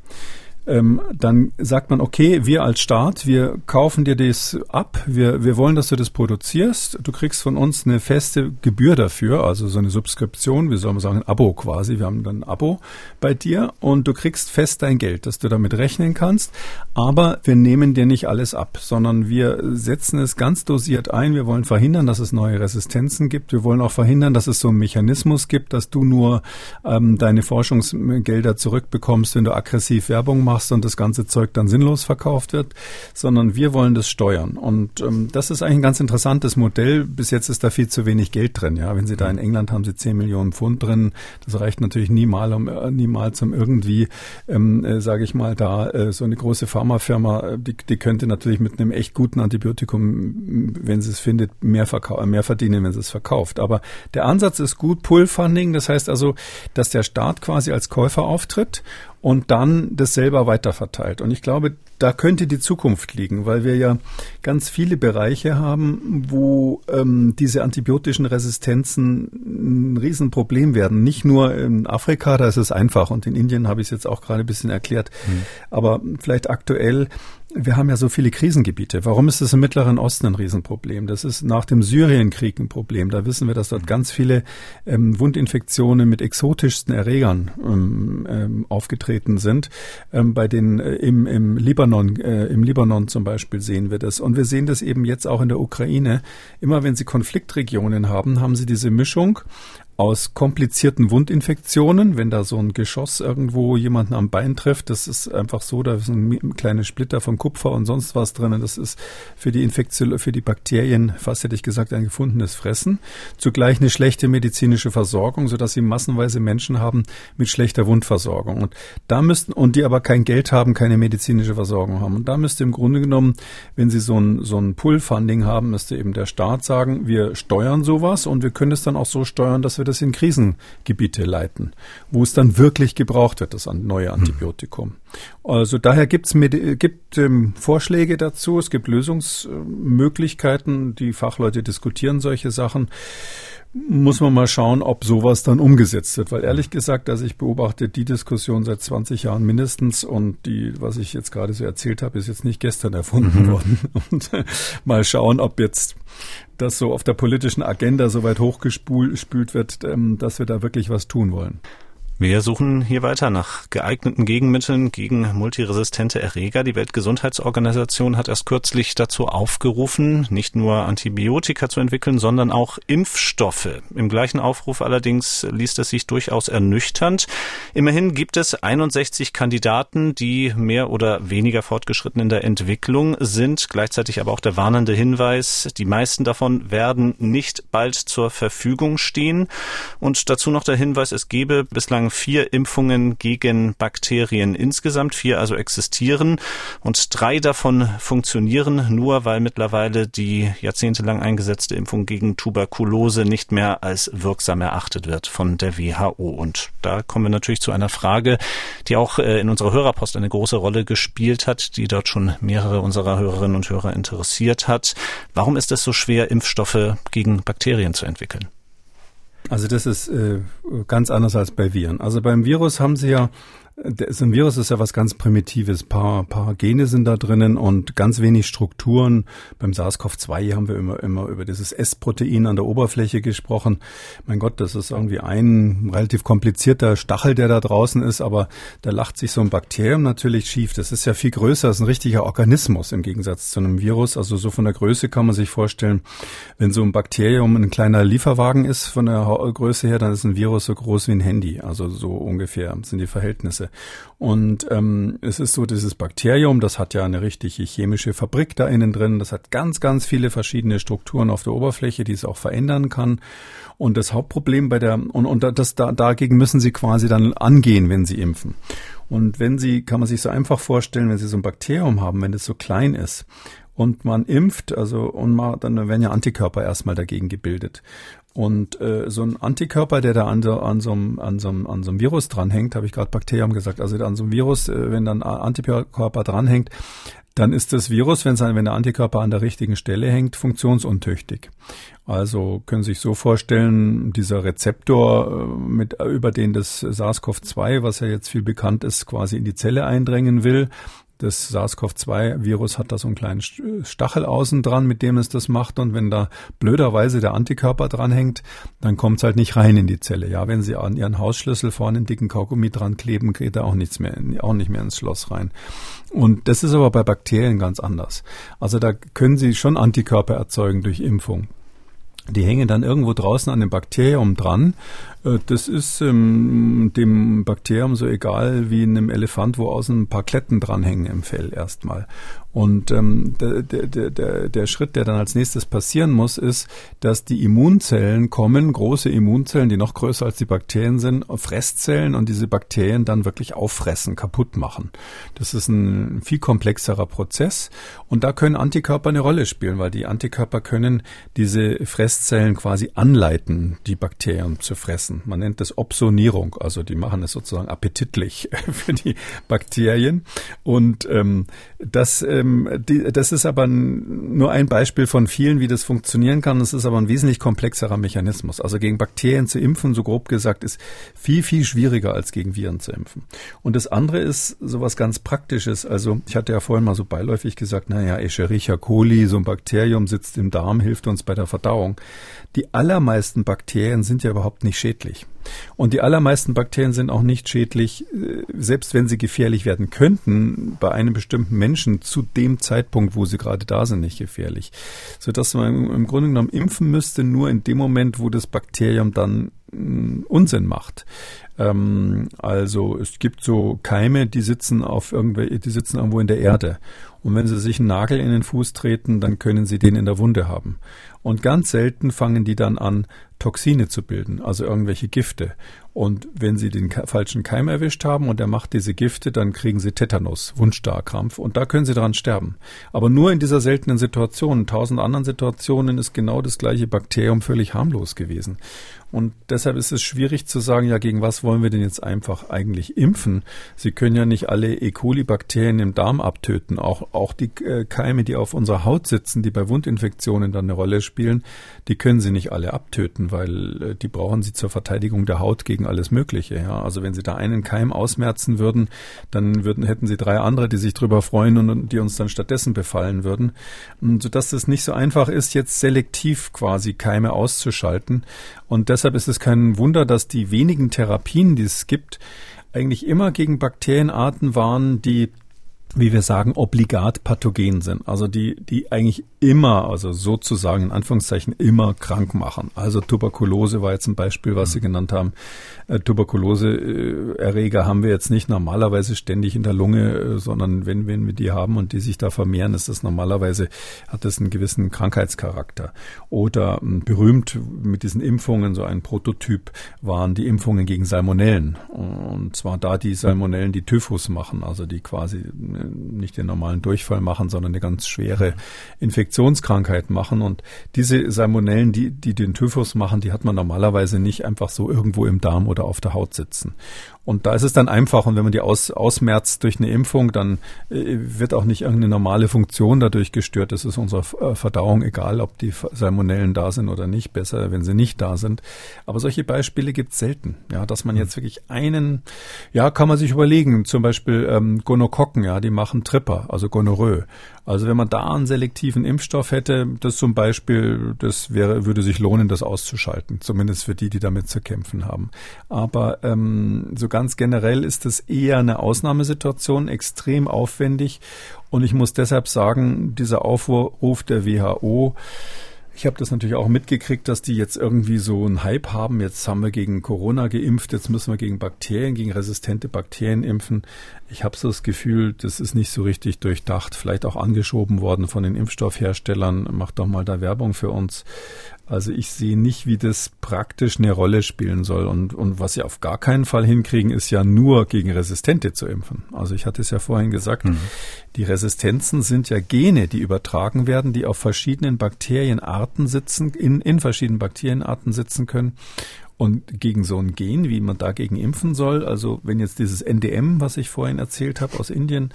ähm, dann sagt man, okay, wir als Staat, wir kaufen dir das ab, wir, wir wollen, dass du das produzierst, du kriegst von uns eine feste Gebühr dafür, also so eine Subskription, wie soll man sagen, ein Abo quasi, wir haben dann ein Abo bei dir und du kriegst fest dein Geld, dass du damit rechnen kannst, aber wir nehmen dir nicht alles ab, sondern wir setzen es ganz dosiert ein, wir wollen verhindern, dass es neue Resistenzen gibt, wir wollen auch verhindern, dass es so einen Mechanismus gibt, dass du nur ähm, deine Forschungsgelder zurückbekommst, wenn du aggressiv Werbung machst, machst und das ganze Zeug dann sinnlos verkauft wird, sondern wir wollen das steuern. Und ähm, das ist eigentlich ein ganz interessantes Modell. Bis jetzt ist da viel zu wenig Geld drin. Ja, wenn Sie da in England haben Sie 10 Millionen Pfund drin, das reicht natürlich niemals um äh, niemals um irgendwie, ähm, äh, sage ich mal, da äh, so eine große Pharmafirma, äh, die, die könnte natürlich mit einem echt guten Antibiotikum, wenn sie es findet, mehr, mehr verdienen, wenn sie es verkauft. Aber der Ansatz ist gut, Pull-Funding, das heißt also, dass der Staat quasi als Käufer auftritt und dann das selber weiterverteilt. Und ich glaube, da könnte die Zukunft liegen, weil wir ja ganz viele Bereiche haben, wo ähm, diese antibiotischen Resistenzen ein Riesenproblem werden. Nicht nur in Afrika, da ist es einfach und in Indien habe ich es jetzt auch gerade ein bisschen erklärt, mhm. aber vielleicht aktuell wir haben ja so viele Krisengebiete. Warum ist das im Mittleren Osten ein Riesenproblem? Das ist nach dem Syrienkrieg ein Problem. Da wissen wir, dass dort ganz viele ähm, Wundinfektionen mit exotischsten Erregern ähm, ähm, aufgetreten sind. Ähm, bei den äh, im, im Libanon, äh, im Libanon zum Beispiel sehen wir das. Und wir sehen das eben jetzt auch in der Ukraine. Immer wenn sie Konfliktregionen haben, haben sie diese Mischung aus komplizierten Wundinfektionen, wenn da so ein Geschoss irgendwo jemanden am Bein trifft, das ist einfach so, da sind kleine Splitter von Kupfer und sonst was drin. Das ist für die Infektion, für die Bakterien, fast hätte ich gesagt, ein gefundenes Fressen. Zugleich eine schlechte medizinische Versorgung, sodass sie massenweise Menschen haben mit schlechter Wundversorgung. Und da müssten, und die aber kein Geld haben, keine medizinische Versorgung haben. Und da müsste im Grunde genommen, wenn sie so ein, so ein Pull-Funding haben, müsste eben der Staat sagen, wir steuern sowas und wir können es dann auch so steuern, dass wir das in Krisengebiete leiten, wo es dann wirklich gebraucht wird, das neue hm. Antibiotikum. Also daher gibt's gibt ähm, Vorschläge dazu, es gibt Lösungsmöglichkeiten, die Fachleute diskutieren solche Sachen muss man mal schauen, ob sowas dann umgesetzt wird. Weil ehrlich gesagt, also ich beobachte die Diskussion seit 20 Jahren mindestens und die, was ich jetzt gerade so erzählt habe, ist jetzt nicht gestern erfunden mhm. worden. Und mal schauen, ob jetzt das so auf der politischen Agenda so weit hochgespült wird, ähm, dass wir da wirklich was tun wollen. Wir suchen hier weiter nach geeigneten Gegenmitteln gegen multiresistente Erreger. Die Weltgesundheitsorganisation hat erst kürzlich dazu aufgerufen, nicht nur Antibiotika zu entwickeln, sondern auch Impfstoffe. Im gleichen Aufruf allerdings liest es sich durchaus ernüchternd. Immerhin gibt es 61 Kandidaten, die mehr oder weniger fortgeschritten in der Entwicklung sind. Gleichzeitig aber auch der warnende Hinweis, die meisten davon werden nicht bald zur Verfügung stehen. Und dazu noch der Hinweis, es gebe bislang vier Impfungen gegen Bakterien insgesamt, vier also existieren und drei davon funktionieren nur, weil mittlerweile die jahrzehntelang eingesetzte Impfung gegen Tuberkulose nicht mehr als wirksam erachtet wird von der WHO. Und da kommen wir natürlich zu einer Frage, die auch äh, in unserer Hörerpost eine große Rolle gespielt hat, die dort schon mehrere unserer Hörerinnen und Hörer interessiert hat. Warum ist es so schwer, Impfstoffe gegen Bakterien zu entwickeln? Also das ist äh, ganz anders als bei Viren. Also beim Virus haben sie ja so ein Virus ist ja was ganz Primitives. Paar, paar Gene sind da drinnen und ganz wenig Strukturen. Beim SARS-CoV-2 haben wir immer, immer über dieses S-Protein an der Oberfläche gesprochen. Mein Gott, das ist irgendwie ein relativ komplizierter Stachel, der da draußen ist, aber da lacht sich so ein Bakterium natürlich schief. Das ist ja viel größer, das ist ein richtiger Organismus im Gegensatz zu einem Virus. Also so von der Größe kann man sich vorstellen, wenn so ein Bakterium ein kleiner Lieferwagen ist von der Größe her, dann ist ein Virus so groß wie ein Handy. Also so ungefähr sind die Verhältnisse. Und ähm, es ist so, dieses Bakterium, das hat ja eine richtige chemische Fabrik da innen drin. Das hat ganz, ganz viele verschiedene Strukturen auf der Oberfläche, die es auch verändern kann. Und das Hauptproblem bei der, und, und das, da, dagegen müssen Sie quasi dann angehen, wenn Sie impfen. Und wenn Sie, kann man sich so einfach vorstellen, wenn Sie so ein Bakterium haben, wenn es so klein ist, und man impft, also und man, dann werden ja Antikörper erstmal dagegen gebildet. Und äh, so ein Antikörper, der da an so, an so, einem, an so, an so einem Virus dranhängt, habe ich gerade Bakterium gesagt, also an so einem Virus, äh, wenn dann Antikörper dranhängt, dann ist das Virus, wenn, wenn der Antikörper an der richtigen Stelle hängt, funktionsuntüchtig. Also können Sie sich so vorstellen, dieser Rezeptor, äh, mit, über den das SARS-CoV-2, was ja jetzt viel bekannt ist, quasi in die Zelle eindringen will, das SARS-CoV-2-Virus hat da so einen kleinen Stachel außen dran, mit dem es das macht. Und wenn da blöderweise der Antikörper dranhängt, dann kommt es halt nicht rein in die Zelle. Ja, wenn Sie an Ihren Hausschlüssel vorne einen dicken Kaugummi dran kleben, geht da auch nichts mehr, auch nicht mehr ins Schloss rein. Und das ist aber bei Bakterien ganz anders. Also da können Sie schon Antikörper erzeugen durch Impfung. Die hängen dann irgendwo draußen an dem Bakterium dran. Äh, das ist ähm, dem Bakterium so egal wie einem Elefant, wo außen ein paar Kletten dranhängen im Fell erstmal. Und ähm, der, der, der, der Schritt, der dann als nächstes passieren muss, ist, dass die Immunzellen kommen, große Immunzellen, die noch größer als die Bakterien sind, Fresszellen und diese Bakterien dann wirklich auffressen, kaputt machen. Das ist ein viel komplexerer Prozess und da können Antikörper eine Rolle spielen, weil die Antikörper können diese Fresszellen quasi anleiten, die Bakterien zu fressen. Man nennt das Opsonierung, also die machen es sozusagen appetitlich für die Bakterien und ähm, das äh, ähm, die, das ist aber nur ein Beispiel von vielen, wie das funktionieren kann. Es ist aber ein wesentlich komplexerer Mechanismus. Also gegen Bakterien zu impfen, so grob gesagt, ist viel, viel schwieriger als gegen Viren zu impfen. Und das andere ist sowas ganz Praktisches. Also ich hatte ja vorhin mal so beiläufig gesagt, naja, Escherichia coli, so ein Bakterium sitzt im Darm, hilft uns bei der Verdauung. Die allermeisten Bakterien sind ja überhaupt nicht schädlich. Und die allermeisten Bakterien sind auch nicht schädlich, äh, selbst wenn sie gefährlich werden könnten, bei einem bestimmten Menschen zu dem Zeitpunkt, wo sie gerade da sind, nicht gefährlich. Sodass man im Grunde genommen impfen müsste, nur in dem Moment, wo das Bakterium dann Unsinn macht. Ähm, also es gibt so Keime, die sitzen auf irgendwelche, die sitzen irgendwo in der Erde. Und wenn sie sich einen Nagel in den Fuß treten, dann können sie den in der Wunde haben. Und ganz selten fangen die dann an, Toxine zu bilden, also irgendwelche Gifte. Und wenn Sie den falschen Keim erwischt haben und er macht diese Gifte, dann kriegen Sie Tetanus, Wundstarkrampf und da können Sie daran sterben. Aber nur in dieser seltenen Situation. In tausend anderen Situationen ist genau das gleiche Bakterium völlig harmlos gewesen. Und deshalb ist es schwierig zu sagen, ja, gegen was wollen wir denn jetzt einfach eigentlich impfen? Sie können ja nicht alle E. coli-Bakterien im Darm abtöten. Auch, auch die äh, Keime, die auf unserer Haut sitzen, die bei Wundinfektionen dann eine Rolle spielen, die können Sie nicht alle abtöten, weil äh, die brauchen Sie zur Verteidigung der Haut gegen alles Mögliche. Ja? Also wenn Sie da einen Keim ausmerzen würden, dann würden, hätten Sie drei andere, die sich drüber freuen und die uns dann stattdessen befallen würden. Sodass es nicht so einfach ist, jetzt selektiv quasi Keime auszuschalten. Und deshalb ist es kein Wunder, dass die wenigen Therapien, die es gibt, eigentlich immer gegen Bakterienarten waren, die wie wir sagen, obligat pathogen sind. Also die, die eigentlich immer, also sozusagen in Anführungszeichen immer krank machen. Also Tuberkulose war jetzt ein Beispiel, was Sie genannt haben. Äh, Tuberkuloseerreger haben wir jetzt nicht normalerweise ständig in der Lunge, äh, sondern wenn, wenn wir die haben und die sich da vermehren, ist das normalerweise, hat das einen gewissen Krankheitscharakter. Oder ähm, berühmt mit diesen Impfungen, so ein Prototyp waren die Impfungen gegen Salmonellen. Und zwar da die Salmonellen, die Typhus machen, also die quasi äh, nicht den normalen Durchfall machen, sondern eine ganz schwere Infektion Infektionskrankheit machen. Und diese Salmonellen, die, die den Typhus machen, die hat man normalerweise nicht einfach so irgendwo im Darm oder auf der Haut sitzen. Und da ist es dann einfach, und wenn man die aus, ausmerzt durch eine Impfung, dann äh, wird auch nicht irgendeine normale Funktion dadurch gestört. Das ist unserer äh, Verdauung egal, ob die Salmonellen da sind oder nicht. Besser, wenn sie nicht da sind. Aber solche Beispiele gibt es selten. Ja, dass man jetzt wirklich einen, ja, kann man sich überlegen. Zum Beispiel ähm, Gonokokken, ja, die machen Tripper, also Gonorrhoe. Also wenn man da einen selektiven Impfstoff hätte, das zum Beispiel, das wäre, würde sich lohnen, das auszuschalten. Zumindest für die, die damit zu kämpfen haben. Aber ähm, sogar ganz generell ist es eher eine Ausnahmesituation, extrem aufwendig. Und ich muss deshalb sagen, dieser Aufruf der WHO, ich habe das natürlich auch mitgekriegt, dass die jetzt irgendwie so einen Hype haben. Jetzt haben wir gegen Corona geimpft, jetzt müssen wir gegen Bakterien, gegen resistente Bakterien impfen. Ich habe so das Gefühl, das ist nicht so richtig durchdacht, vielleicht auch angeschoben worden von den Impfstoffherstellern. Macht doch mal da Werbung für uns. Also ich sehe nicht, wie das praktisch eine Rolle spielen soll. Und, und was sie auf gar keinen Fall hinkriegen, ist ja nur gegen Resistente zu impfen. Also ich hatte es ja vorhin gesagt, mhm. die Resistenzen sind ja Gene, die übertragen werden, die auf verschiedenen Bakterienarten sitzen, in, in verschiedenen Bakterienarten sitzen können. Und gegen so ein Gen, wie man dagegen impfen soll, also wenn jetzt dieses NDM, was ich vorhin erzählt habe aus Indien,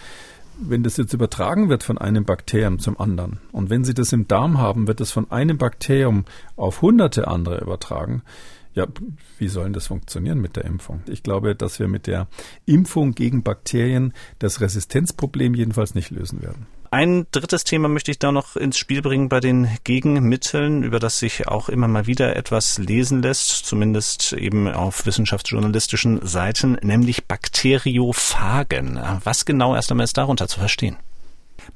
wenn das jetzt übertragen wird von einem Bakterium zum anderen und wenn Sie das im Darm haben, wird es von einem Bakterium auf hunderte andere übertragen. Ja, wie soll das funktionieren mit der Impfung? Ich glaube, dass wir mit der Impfung gegen Bakterien das Resistenzproblem jedenfalls nicht lösen werden. Ein drittes Thema möchte ich da noch ins Spiel bringen bei den Gegenmitteln, über das sich auch immer mal wieder etwas lesen lässt, zumindest eben auf wissenschaftsjournalistischen Seiten, nämlich Bakteriophagen. Was genau erst einmal ist darunter zu verstehen?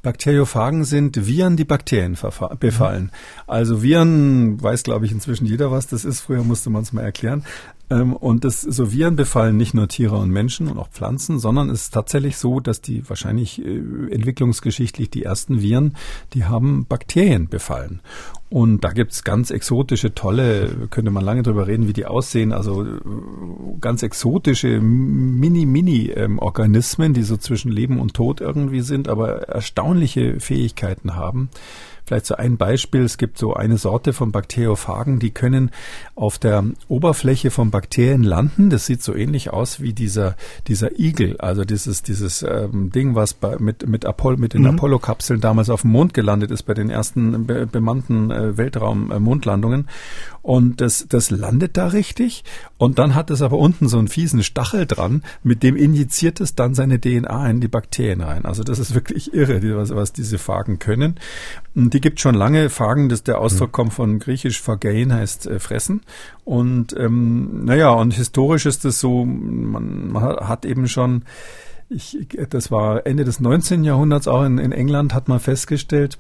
Bakteriophagen sind Viren, die Bakterien befallen. Also Viren, weiß glaube ich inzwischen jeder, was das ist. Früher musste man es mal erklären. Ähm, und das, so Viren befallen nicht nur Tiere und Menschen und auch Pflanzen, sondern es ist tatsächlich so, dass die wahrscheinlich äh, entwicklungsgeschichtlich die ersten Viren, die haben Bakterien befallen. Und da gibt's ganz exotische, tolle, könnte man lange drüber reden, wie die aussehen, also äh, ganz exotische Mini-Mini-Organismen, ähm, die so zwischen Leben und Tod irgendwie sind, aber erstaunliche Fähigkeiten haben. Vielleicht so ein Beispiel. Es gibt so eine Sorte von Bakteriophagen, die können auf der Oberfläche von Bakterien landen. Das sieht so ähnlich aus wie dieser, dieser Igel, also dieses, dieses ähm, Ding, was bei, mit, mit, Apollo, mit den mhm. Apollo-Kapseln damals auf dem Mond gelandet ist, bei den ersten be bemannten äh, Weltraum-Mondlandungen. Und das, das landet da richtig. Und dann hat es aber unten so einen fiesen Stachel dran, mit dem injiziert es dann seine DNA in die Bakterien rein. Also das ist wirklich irre, was, was diese Phagen können. Und die gibt schon lange Phagen, das, der Ausdruck mhm. kommt von griechisch Phagein, heißt äh, fressen. Und ähm, naja, und historisch ist es so, man, man hat eben schon, ich, das war Ende des 19. Jahrhunderts auch in, in England, hat man festgestellt,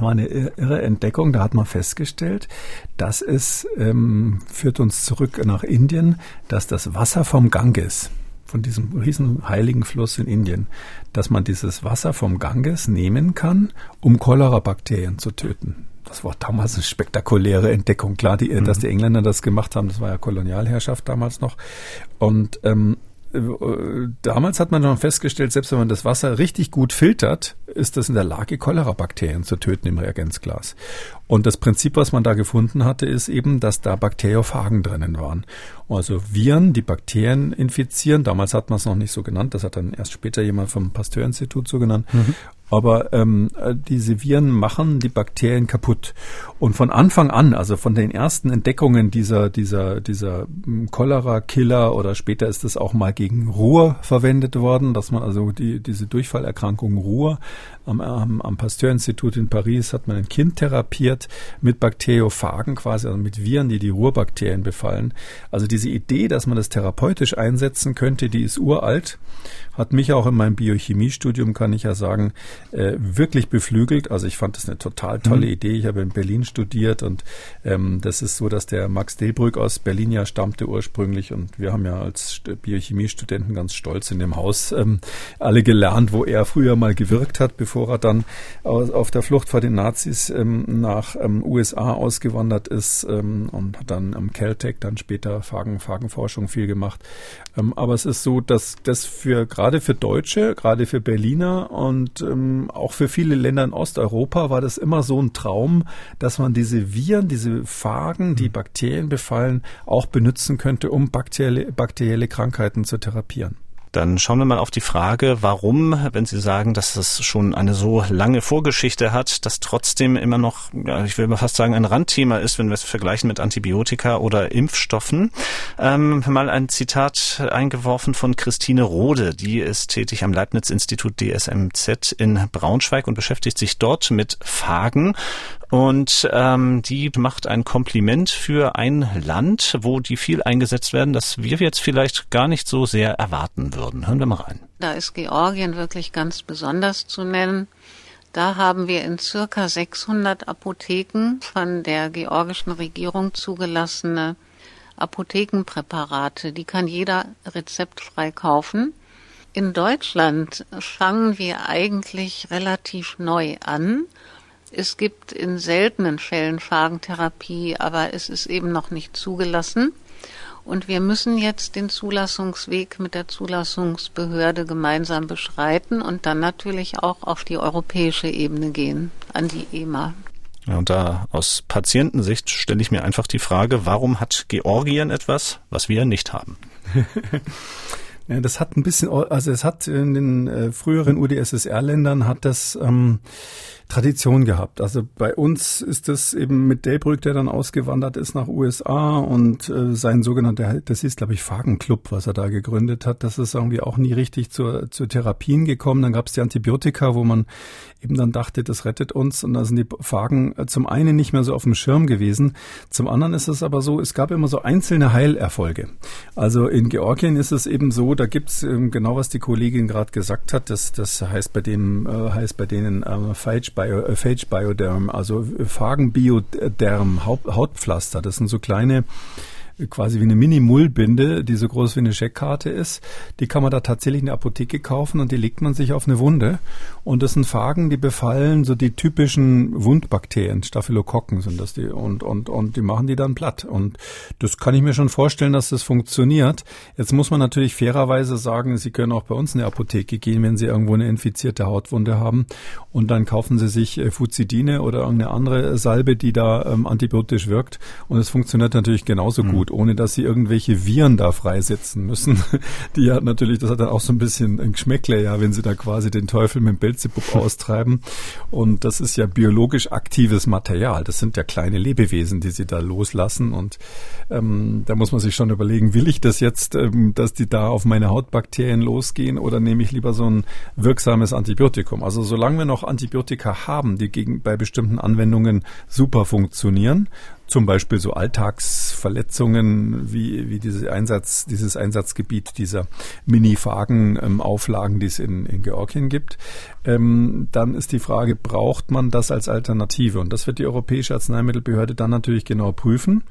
war eine irre Entdeckung. Da hat man festgestellt, dass es ähm, führt uns zurück nach Indien, dass das Wasser vom Ganges von diesem riesen heiligen Fluss in Indien, dass man dieses Wasser vom Ganges nehmen kann, um Cholera-Bakterien zu töten. Das war damals eine spektakuläre Entdeckung. Klar, die, mhm. dass die Engländer das gemacht haben, das war ja Kolonialherrschaft damals noch. Und ähm, äh, damals hat man schon festgestellt, selbst wenn man das Wasser richtig gut filtert, ist das in der Lage, Cholera-Bakterien zu töten im Reagenzglas. Und das Prinzip, was man da gefunden hatte, ist eben, dass da Bakteriophagen drinnen waren. Also Viren, die Bakterien infizieren. Damals hat man es noch nicht so genannt. Das hat dann erst später jemand vom Pasteur-Institut so genannt. Mhm. Aber ähm, äh, diese Viren machen die Bakterien kaputt. Und von Anfang an, also von den ersten Entdeckungen dieser, dieser, dieser hm, Cholera-Killer oder später ist es auch mal gegen Ruhr verwendet worden, dass man also die, diese Durchfallerkrankung Ruhr am, am, am Pasteur-Institut in Paris hat man ein Kind therapiert mit Bakteriophagen quasi, also mit Viren, die die Ruhrbakterien befallen. Also diese Idee, dass man das therapeutisch einsetzen könnte, die ist uralt hat mich auch in meinem Biochemiestudium, kann ich ja sagen, äh, wirklich beflügelt. Also ich fand das eine total tolle mhm. Idee. Ich habe in Berlin studiert und ähm, das ist so, dass der Max Delbrück aus Berlin ja stammte ursprünglich und wir haben ja als Biochemiestudenten ganz stolz in dem Haus ähm, alle gelernt, wo er früher mal gewirkt hat, bevor er dann auf der Flucht vor den Nazis ähm, nach ähm, USA ausgewandert ist ähm, und hat dann am Caltech dann später Phagen, Phagenforschung viel gemacht. Ähm, aber es ist so, dass das für gerade gerade für Deutsche, gerade für Berliner und ähm, auch für viele Länder in Osteuropa war das immer so ein Traum, dass man diese Viren, diese Phagen, die mhm. Bakterien befallen, auch benutzen könnte, um bakterielle, bakterielle Krankheiten zu therapieren. Dann schauen wir mal auf die Frage, warum, wenn Sie sagen, dass es schon eine so lange Vorgeschichte hat, das trotzdem immer noch, ja, ich will mal fast sagen, ein Randthema ist, wenn wir es vergleichen mit Antibiotika oder Impfstoffen. Ähm, mal ein Zitat eingeworfen von Christine Rode. Die ist tätig am Leibniz-Institut DSMZ in Braunschweig und beschäftigt sich dort mit Phagen. Und ähm, die macht ein Kompliment für ein Land, wo die viel eingesetzt werden, das wir jetzt vielleicht gar nicht so sehr erwarten würden. Hören wir mal rein. Da ist Georgien wirklich ganz besonders zu nennen. Da haben wir in circa 600 Apotheken von der georgischen Regierung zugelassene Apothekenpräparate. Die kann jeder rezeptfrei kaufen. In Deutschland fangen wir eigentlich relativ neu an es gibt in seltenen Fällen Phagentherapie, aber es ist eben noch nicht zugelassen. Und wir müssen jetzt den Zulassungsweg mit der Zulassungsbehörde gemeinsam beschreiten und dann natürlich auch auf die europäische Ebene gehen, an die EMA. Ja, und da aus Patientensicht stelle ich mir einfach die Frage, warum hat Georgien etwas, was wir nicht haben? ja, das hat ein bisschen, also es hat in den äh, früheren UdSSR-Ländern hat das ähm, Tradition gehabt. Also bei uns ist das eben mit Delbrück, der dann ausgewandert ist nach USA und äh, sein sogenannter, das ist glaube ich Phagenclub, was er da gegründet hat, das ist irgendwie auch nie richtig zur, zur Therapien gekommen. Dann gab es die Antibiotika, wo man eben dann dachte, das rettet uns und da sind die Phagen äh, zum einen nicht mehr so auf dem Schirm gewesen, zum anderen ist es aber so, es gab immer so einzelne Heilerfolge. Also in Georgien ist es eben so, da gibt's ähm, genau, was die Kollegin gerade gesagt hat, das, das heißt bei dem, äh, heißt bei denen äh, Phage äh, Phage Bioderm, also Phagenbioderm Hautpflaster. Das sind so kleine quasi wie eine Mini-Mullbinde, die so groß wie eine Scheckkarte ist. Die kann man da tatsächlich in der Apotheke kaufen und die legt man sich auf eine Wunde. Und das sind Phagen, die befallen so die typischen Wundbakterien, Staphylokokken sind das die und und und die machen die dann platt. Und das kann ich mir schon vorstellen, dass das funktioniert. Jetzt muss man natürlich fairerweise sagen, Sie können auch bei uns in die Apotheke gehen, wenn Sie irgendwo eine infizierte Hautwunde haben und dann kaufen Sie sich äh, Fuzidine oder irgendeine andere Salbe, die da ähm, antibiotisch wirkt und es funktioniert natürlich genauso mhm. gut ohne dass sie irgendwelche Viren da freisetzen müssen. Die ja natürlich, das hat dann auch so ein bisschen ein Geschmäckle, ja, wenn sie da quasi den Teufel mit dem Belzebub austreiben. Und das ist ja biologisch aktives Material. Das sind ja kleine Lebewesen, die sie da loslassen. Und ähm, da muss man sich schon überlegen, will ich das jetzt, ähm, dass die da auf meine Hautbakterien losgehen oder nehme ich lieber so ein wirksames Antibiotikum? Also solange wir noch Antibiotika haben, die gegen, bei bestimmten Anwendungen super funktionieren, zum Beispiel so Alltagsverletzungen wie, wie diese Einsatz, dieses Einsatzgebiet dieser Mini-Fagen-Auflagen, ähm, die es in, in Georgien gibt. Ähm, dann ist die Frage, braucht man das als Alternative? Und das wird die Europäische Arzneimittelbehörde dann natürlich genau prüfen.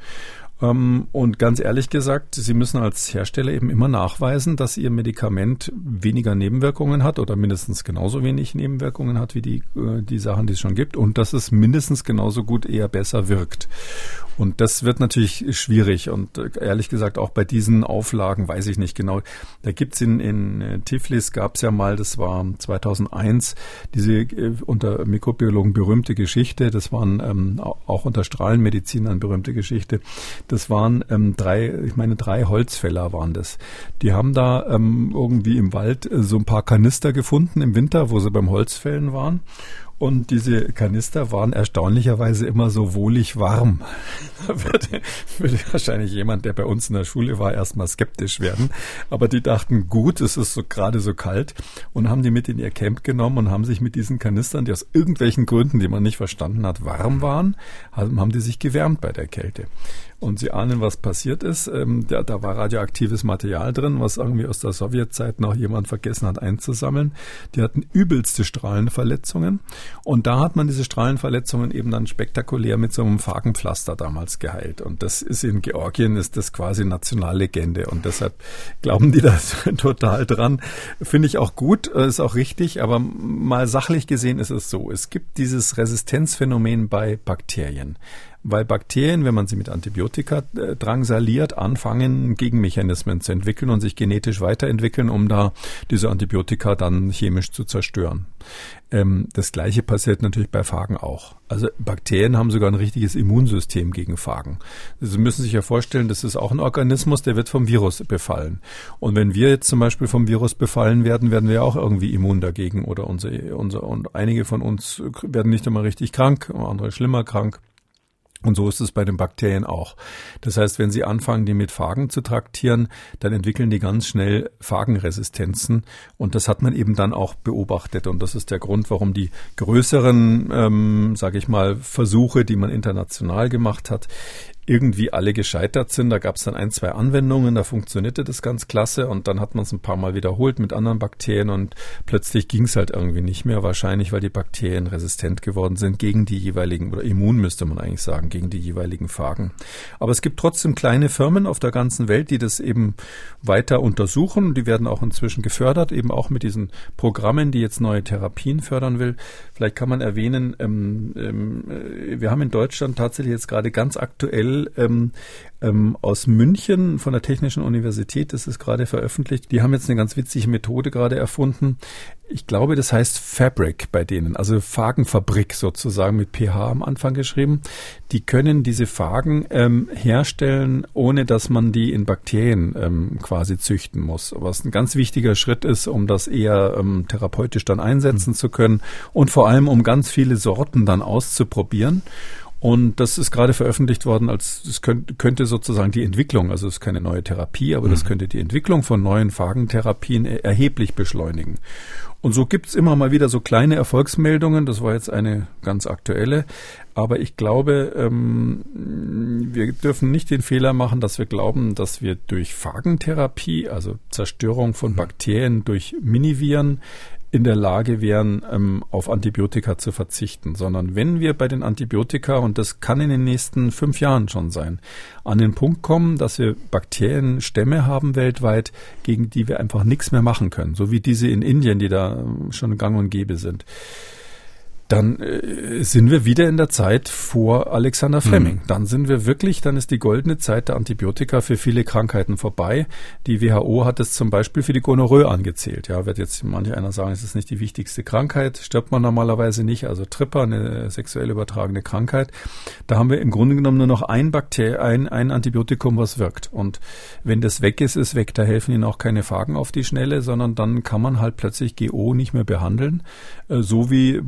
Ähm, und ganz ehrlich gesagt, Sie müssen als Hersteller eben immer nachweisen, dass Ihr Medikament weniger Nebenwirkungen hat oder mindestens genauso wenig Nebenwirkungen hat wie die, äh, die Sachen, die es schon gibt und dass es mindestens genauso gut eher besser wirkt. Und das wird natürlich schwierig. Und äh, ehrlich gesagt, auch bei diesen Auflagen weiß ich nicht genau. Da gibt's in, in äh, Tiflis gab's ja mal, das war 2001, diese unter Mikrobiologen berühmte Geschichte. Das waren ähm, auch unter Strahlenmedizin eine berühmte Geschichte. Das waren ähm, drei, ich meine, drei Holzfäller waren das. Die haben da ähm, irgendwie im Wald äh, so ein paar Kanister gefunden im Winter, wo sie beim Holzfällen waren. Und diese Kanister waren erstaunlicherweise immer so wohlig warm. Da würde, würde wahrscheinlich jemand, der bei uns in der Schule war, erstmal skeptisch werden. Aber die dachten, gut, es ist so gerade so kalt und haben die mit in ihr Camp genommen und haben sich mit diesen Kanistern, die aus irgendwelchen Gründen, die man nicht verstanden hat, warm waren, haben die sich gewärmt bei der Kälte. Und Sie ahnen, was passiert ist. Ähm, da, da war radioaktives Material drin, was irgendwie aus der Sowjetzeit noch jemand vergessen hat einzusammeln. Die hatten übelste Strahlenverletzungen. Und da hat man diese Strahlenverletzungen eben dann spektakulär mit so einem Fagenpflaster damals geheilt. Und das ist in Georgien, ist das quasi Nationallegende. Und deshalb glauben die da total dran. Finde ich auch gut, äh, ist auch richtig. Aber mal sachlich gesehen ist es so. Es gibt dieses Resistenzphänomen bei Bakterien weil Bakterien, wenn man sie mit Antibiotika äh, drangsaliert, anfangen, Gegenmechanismen zu entwickeln und sich genetisch weiterentwickeln, um da diese Antibiotika dann chemisch zu zerstören. Ähm, das gleiche passiert natürlich bei Phagen auch. Also Bakterien haben sogar ein richtiges Immunsystem gegen Phagen. Sie müssen sich ja vorstellen, das ist auch ein Organismus, der wird vom Virus befallen. Und wenn wir jetzt zum Beispiel vom Virus befallen werden, werden wir auch irgendwie immun dagegen oder unser, unser, und einige von uns werden nicht einmal richtig krank, andere schlimmer krank. Und so ist es bei den Bakterien auch. Das heißt, wenn Sie anfangen, die mit Phagen zu traktieren, dann entwickeln die ganz schnell Phagenresistenzen. Und das hat man eben dann auch beobachtet. Und das ist der Grund, warum die größeren, ähm, sage ich mal, Versuche, die man international gemacht hat, irgendwie alle gescheitert sind. Da gab es dann ein, zwei Anwendungen, da funktionierte das ganz klasse und dann hat man es ein paar Mal wiederholt mit anderen Bakterien und plötzlich ging es halt irgendwie nicht mehr, wahrscheinlich weil die Bakterien resistent geworden sind gegen die jeweiligen, oder immun müsste man eigentlich sagen, gegen die jeweiligen Phagen. Aber es gibt trotzdem kleine Firmen auf der ganzen Welt, die das eben weiter untersuchen. Die werden auch inzwischen gefördert, eben auch mit diesen Programmen, die jetzt neue Therapien fördern will. Vielleicht kann man erwähnen, ähm, ähm, äh, wir haben in Deutschland tatsächlich jetzt gerade ganz aktuell ähm, ähm, aus München von der Technischen Universität, das ist gerade veröffentlicht. Die haben jetzt eine ganz witzige Methode gerade erfunden. Ich glaube, das heißt Fabric bei denen, also Fagenfabrik sozusagen mit pH am Anfang geschrieben. Die können diese Fagen ähm, herstellen, ohne dass man die in Bakterien ähm, quasi züchten muss. Was ein ganz wichtiger Schritt ist, um das eher ähm, therapeutisch dann einsetzen mhm. zu können und vor allem um ganz viele Sorten dann auszuprobieren. Und das ist gerade veröffentlicht worden, als es könnte, sozusagen die Entwicklung, also es ist keine neue Therapie, aber mhm. das könnte die Entwicklung von neuen Phagentherapien erheblich beschleunigen. Und so gibt's immer mal wieder so kleine Erfolgsmeldungen. Das war jetzt eine ganz aktuelle. Aber ich glaube, ähm, wir dürfen nicht den Fehler machen, dass wir glauben, dass wir durch Phagentherapie, also Zerstörung von mhm. Bakterien durch Miniviren, in der Lage wären, ähm, auf Antibiotika zu verzichten, sondern wenn wir bei den Antibiotika, und das kann in den nächsten fünf Jahren schon sein, an den Punkt kommen, dass wir Bakterienstämme haben weltweit, gegen die wir einfach nichts mehr machen können, so wie diese in Indien, die da ähm, schon gang und gäbe sind dann äh, sind wir wieder in der Zeit vor Alexander Fleming. Mhm. Dann sind wir wirklich, dann ist die goldene Zeit der Antibiotika für viele Krankheiten vorbei. Die WHO hat es zum Beispiel für die Gonorrhoe angezählt. Ja, wird jetzt manche einer sagen, es ist nicht die wichtigste Krankheit, stirbt man normalerweise nicht. Also Tripper, eine sexuell übertragene Krankheit. Da haben wir im Grunde genommen nur noch ein Bakter ein, ein Antibiotikum, was wirkt. Und wenn das weg ist, ist weg. Da helfen Ihnen auch keine Fagen auf die Schnelle, sondern dann kann man halt plötzlich GO nicht mehr behandeln. Äh, so wie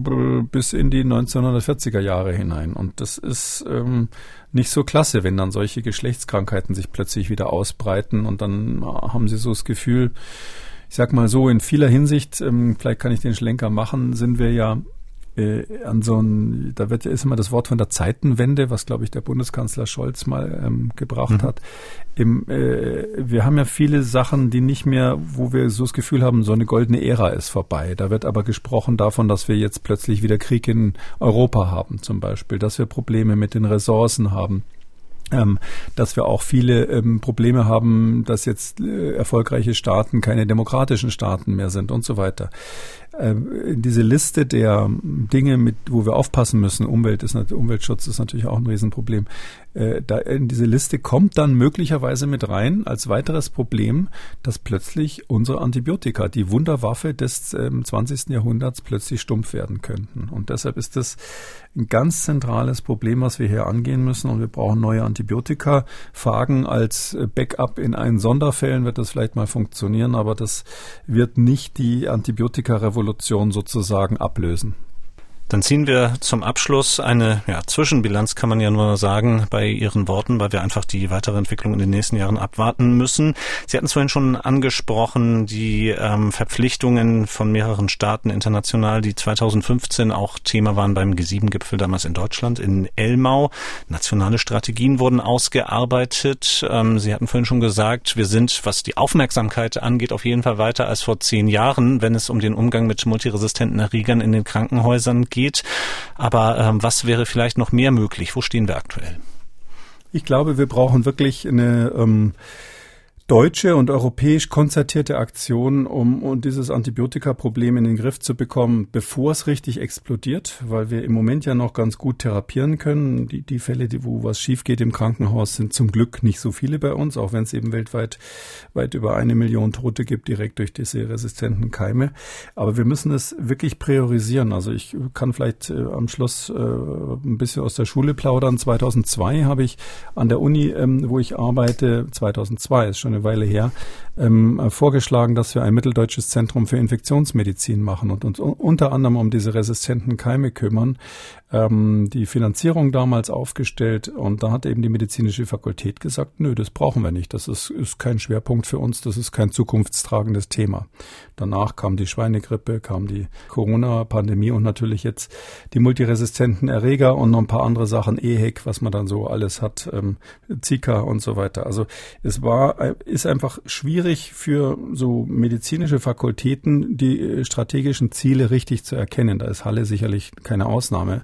bis in die 1940er Jahre hinein. Und das ist ähm, nicht so klasse, wenn dann solche Geschlechtskrankheiten sich plötzlich wieder ausbreiten und dann haben sie so das Gefühl, ich sag mal so, in vieler Hinsicht, ähm, vielleicht kann ich den Schlenker machen, sind wir ja äh, an so ein, da wird ja ist immer das Wort von der Zeitenwende, was glaube ich der Bundeskanzler Scholz mal ähm, gebracht mhm. hat. Im, äh, wir haben ja viele Sachen, die nicht mehr, wo wir so das Gefühl haben, so eine goldene Ära ist vorbei. Da wird aber gesprochen davon, dass wir jetzt plötzlich wieder Krieg in Europa haben, zum Beispiel, dass wir Probleme mit den Ressourcen haben ähm, dass wir auch viele ähm, Probleme haben, dass jetzt äh, erfolgreiche Staaten keine demokratischen Staaten mehr sind und so weiter. Ähm, diese Liste der Dinge, mit, wo wir aufpassen müssen, Umwelt ist, Umweltschutz ist natürlich auch ein Riesenproblem, äh, da in diese Liste kommt dann möglicherweise mit rein als weiteres Problem, dass plötzlich unsere Antibiotika, die Wunderwaffe des äh, 20. Jahrhunderts, plötzlich stumpf werden könnten. Und deshalb ist das ein ganz zentrales Problem, was wir hier angehen müssen. Und wir brauchen neue Antibiotika. Fagen als äh, Backup in einen Sonderfällen wird das vielleicht mal funktionieren, aber das wird nicht die Antibiotika-Revolution sozusagen ablösen. Dann ziehen wir zum Abschluss eine ja, Zwischenbilanz, kann man ja nur sagen, bei Ihren Worten, weil wir einfach die weitere Entwicklung in den nächsten Jahren abwarten müssen. Sie hatten es vorhin schon angesprochen, die ähm, Verpflichtungen von mehreren Staaten international, die 2015 auch Thema waren beim G7-Gipfel damals in Deutschland, in Elmau. Nationale Strategien wurden ausgearbeitet. Ähm, Sie hatten vorhin schon gesagt, wir sind, was die Aufmerksamkeit angeht, auf jeden Fall weiter als vor zehn Jahren, wenn es um den Umgang mit multiresistenten Erregern in den Krankenhäusern geht geht. Aber ähm, was wäre vielleicht noch mehr möglich? Wo stehen wir aktuell? Ich glaube, wir brauchen wirklich eine ähm, deutsche und europäisch konzertierte Aktion, um, um dieses Antibiotika-Problem in den Griff zu bekommen, bevor es richtig explodiert, weil wir im Moment ja noch ganz gut therapieren können. Die, die Fälle, die, wo was schief geht im Krankenhaus, sind zum Glück nicht so viele bei uns, auch wenn es eben weltweit weit über eine Million Tote gibt, direkt durch diese resistenten Keime. Aber wir müssen es wirklich priorisieren. Also ich kann vielleicht äh, am Schluss äh, ein bisschen aus der Schule plaudern. 2002 habe ich an der Uni, ähm, wo ich arbeite, 2002 ist schon eine Weile her, ähm, vorgeschlagen, dass wir ein mitteldeutsches Zentrum für Infektionsmedizin machen und uns unter anderem um diese resistenten Keime kümmern. Ähm, die Finanzierung damals aufgestellt und da hat eben die medizinische Fakultät gesagt, nö, das brauchen wir nicht. Das ist, ist kein Schwerpunkt für uns, das ist kein zukunftstragendes Thema. Danach kam die Schweinegrippe, kam die Corona-Pandemie und natürlich jetzt die multiresistenten Erreger und noch ein paar andere Sachen, EHEC, was man dann so alles hat, ähm, Zika und so weiter. Also es war, äh, ist einfach schwierig für so medizinische Fakultäten, die äh, strategischen Ziele richtig zu erkennen. Da ist Halle sicherlich keine Ausnahme.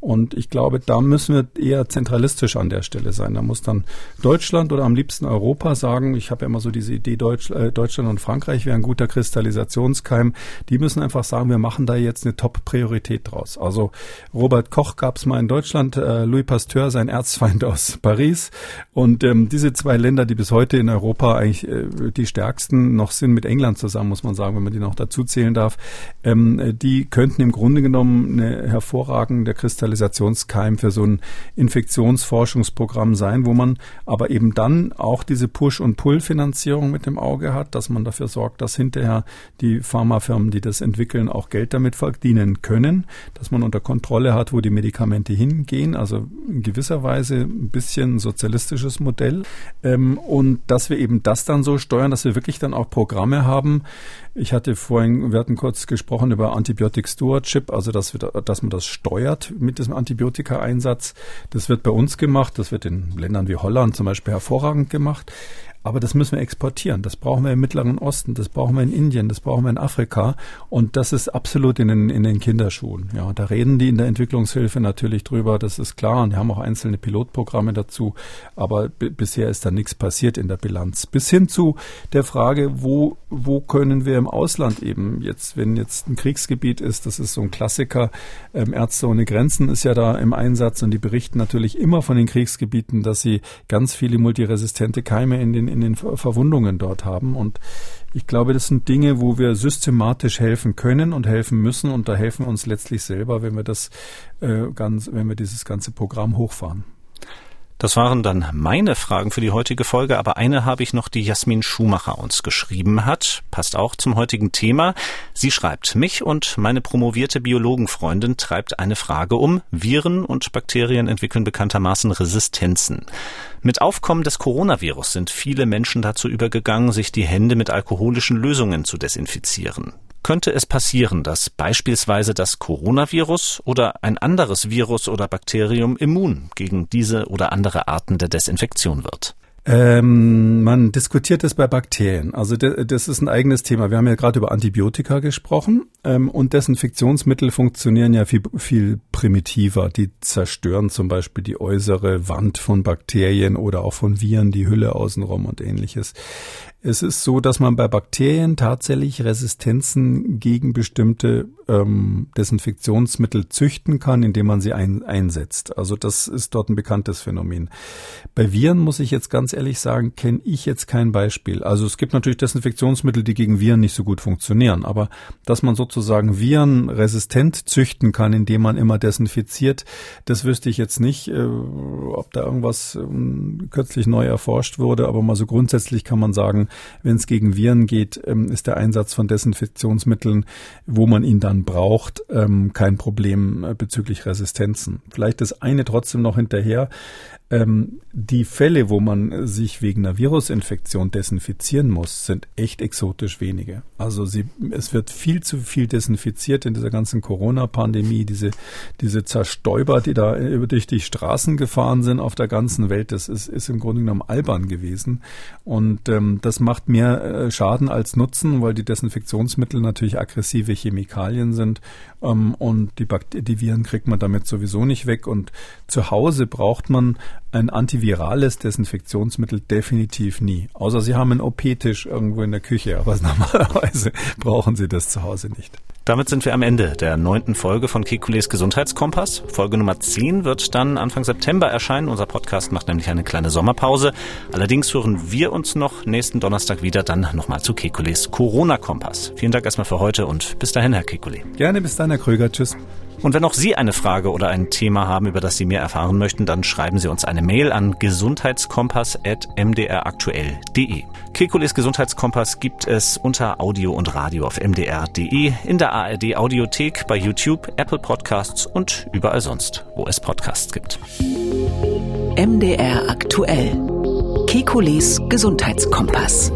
Und ich glaube, da müssen wir eher zentralistisch an der Stelle sein. Da muss dann Deutschland oder am liebsten Europa sagen, ich habe ja immer so diese Idee, Deutsch, äh, Deutschland und Frankreich wäre ein guter Kristallisationskeim. Die müssen einfach sagen, wir machen da jetzt eine Top-Priorität draus. Also Robert Koch gab es mal in Deutschland, äh, Louis Pasteur, sein Erzfeind aus Paris. Und ähm, diese zwei Länder, die bis heute in Europa eigentlich äh, die stärksten noch sind, mit England zusammen, muss man sagen, wenn man die noch dazu zählen darf, ähm, die könnten im Grunde genommen eine hervorragende Kristallisation Kristallisationskeim für so ein Infektionsforschungsprogramm sein, wo man aber eben dann auch diese Push- und Pull-Finanzierung mit dem Auge hat, dass man dafür sorgt, dass hinterher die Pharmafirmen, die das entwickeln, auch Geld damit verdienen können, dass man unter Kontrolle hat, wo die Medikamente hingehen, also in gewisser Weise ein bisschen sozialistisches Modell ähm, und dass wir eben das dann so steuern, dass wir wirklich dann auch Programme haben. Ich hatte vorhin, wir hatten kurz gesprochen über Antibiotic Stewardship, also dass, wir, dass man das steuert mit diesem Antibiotika-Einsatz. Das wird bei uns gemacht, das wird in Ländern wie Holland zum Beispiel hervorragend gemacht. Aber das müssen wir exportieren. Das brauchen wir im Mittleren Osten, das brauchen wir in Indien, das brauchen wir in Afrika. Und das ist absolut in den, in den Kinderschuhen. Ja, da reden die in der Entwicklungshilfe natürlich drüber, das ist klar. Und wir haben auch einzelne Pilotprogramme dazu. Aber bisher ist da nichts passiert in der Bilanz. Bis hin zu der Frage, wo, wo können wir im Ausland eben jetzt, wenn jetzt ein Kriegsgebiet ist, das ist so ein Klassiker, ähm, Ärzte ohne Grenzen ist ja da im Einsatz und die berichten natürlich immer von den Kriegsgebieten, dass sie ganz viele multiresistente Keime in den in den Verwundungen dort haben. Und ich glaube, das sind Dinge, wo wir systematisch helfen können und helfen müssen. Und da helfen wir uns letztlich selber, wenn wir das äh, ganz, wenn wir dieses ganze Programm hochfahren. Das waren dann meine Fragen für die heutige Folge, aber eine habe ich noch, die Jasmin Schumacher uns geschrieben hat. Passt auch zum heutigen Thema. Sie schreibt, mich und meine promovierte Biologenfreundin treibt eine Frage um. Viren und Bakterien entwickeln bekanntermaßen Resistenzen. Mit Aufkommen des Coronavirus sind viele Menschen dazu übergegangen, sich die Hände mit alkoholischen Lösungen zu desinfizieren. Könnte es passieren, dass beispielsweise das Coronavirus oder ein anderes Virus oder Bakterium immun gegen diese oder andere Arten der Desinfektion wird? Ähm, man diskutiert das bei Bakterien. Also das ist ein eigenes Thema. Wir haben ja gerade über Antibiotika gesprochen ähm, und Desinfektionsmittel funktionieren ja viel, viel primitiver. Die zerstören zum Beispiel die äußere Wand von Bakterien oder auch von Viren, die Hülle außenrum und ähnliches. Es ist so, dass man bei Bakterien tatsächlich Resistenzen gegen bestimmte ähm, Desinfektionsmittel züchten kann, indem man sie ein, einsetzt. Also das ist dort ein bekanntes Phänomen. Bei Viren muss ich jetzt ganz ehrlich sagen, kenne ich jetzt kein Beispiel. Also es gibt natürlich Desinfektionsmittel, die gegen Viren nicht so gut funktionieren, aber dass man sozusagen Viren resistent züchten kann, indem man immer desinfiziert, das wüsste ich jetzt nicht, äh, ob da irgendwas äh, kürzlich neu erforscht wurde, aber mal so grundsätzlich kann man sagen, wenn es gegen Viren geht, ähm, ist der Einsatz von Desinfektionsmitteln, wo man ihn dann braucht, ähm, kein Problem äh, bezüglich Resistenzen. Vielleicht das eine trotzdem noch hinterher. Ähm, die Fälle, wo man sich wegen einer Virusinfektion desinfizieren muss, sind echt exotisch wenige. Also sie, es wird viel zu viel desinfiziert in dieser ganzen Corona-Pandemie. Diese, diese Zerstäuber, die da durch die Straßen gefahren sind auf der ganzen Welt, das ist, ist im Grunde genommen albern gewesen. Und ähm, das macht mehr äh, Schaden als Nutzen, weil die Desinfektionsmittel natürlich aggressive Chemikalien sind. Ähm, und die, Bakterien, die Viren kriegt man damit sowieso nicht weg. Und zu Hause braucht man ein antivirales Desinfektionsmittel definitiv nie. Außer Sie haben einen OP-Tisch irgendwo in der Küche, aber normalerweise brauchen Sie das zu Hause nicht. Damit sind wir am Ende der neunten Folge von Kekules Gesundheitskompass. Folge Nummer 10 wird dann Anfang September erscheinen. Unser Podcast macht nämlich eine kleine Sommerpause. Allerdings hören wir uns noch nächsten Donnerstag wieder dann nochmal zu Kekules Corona-Kompass. Vielen Dank erstmal für heute und bis dahin, Herr Kekule. Gerne, bis dann, Herr Kröger. Tschüss. Und wenn auch Sie eine Frage oder ein Thema haben, über das Sie mehr erfahren möchten, dann schreiben Sie uns eine Mail an gesundheitskompass.mdraktuell.de. Kekules Gesundheitskompass gibt es unter Audio und Radio auf mdr.de, in der ARD Audiothek, bei YouTube, Apple Podcasts und überall sonst, wo es Podcasts gibt. MDR aktuell. Kekules Gesundheitskompass.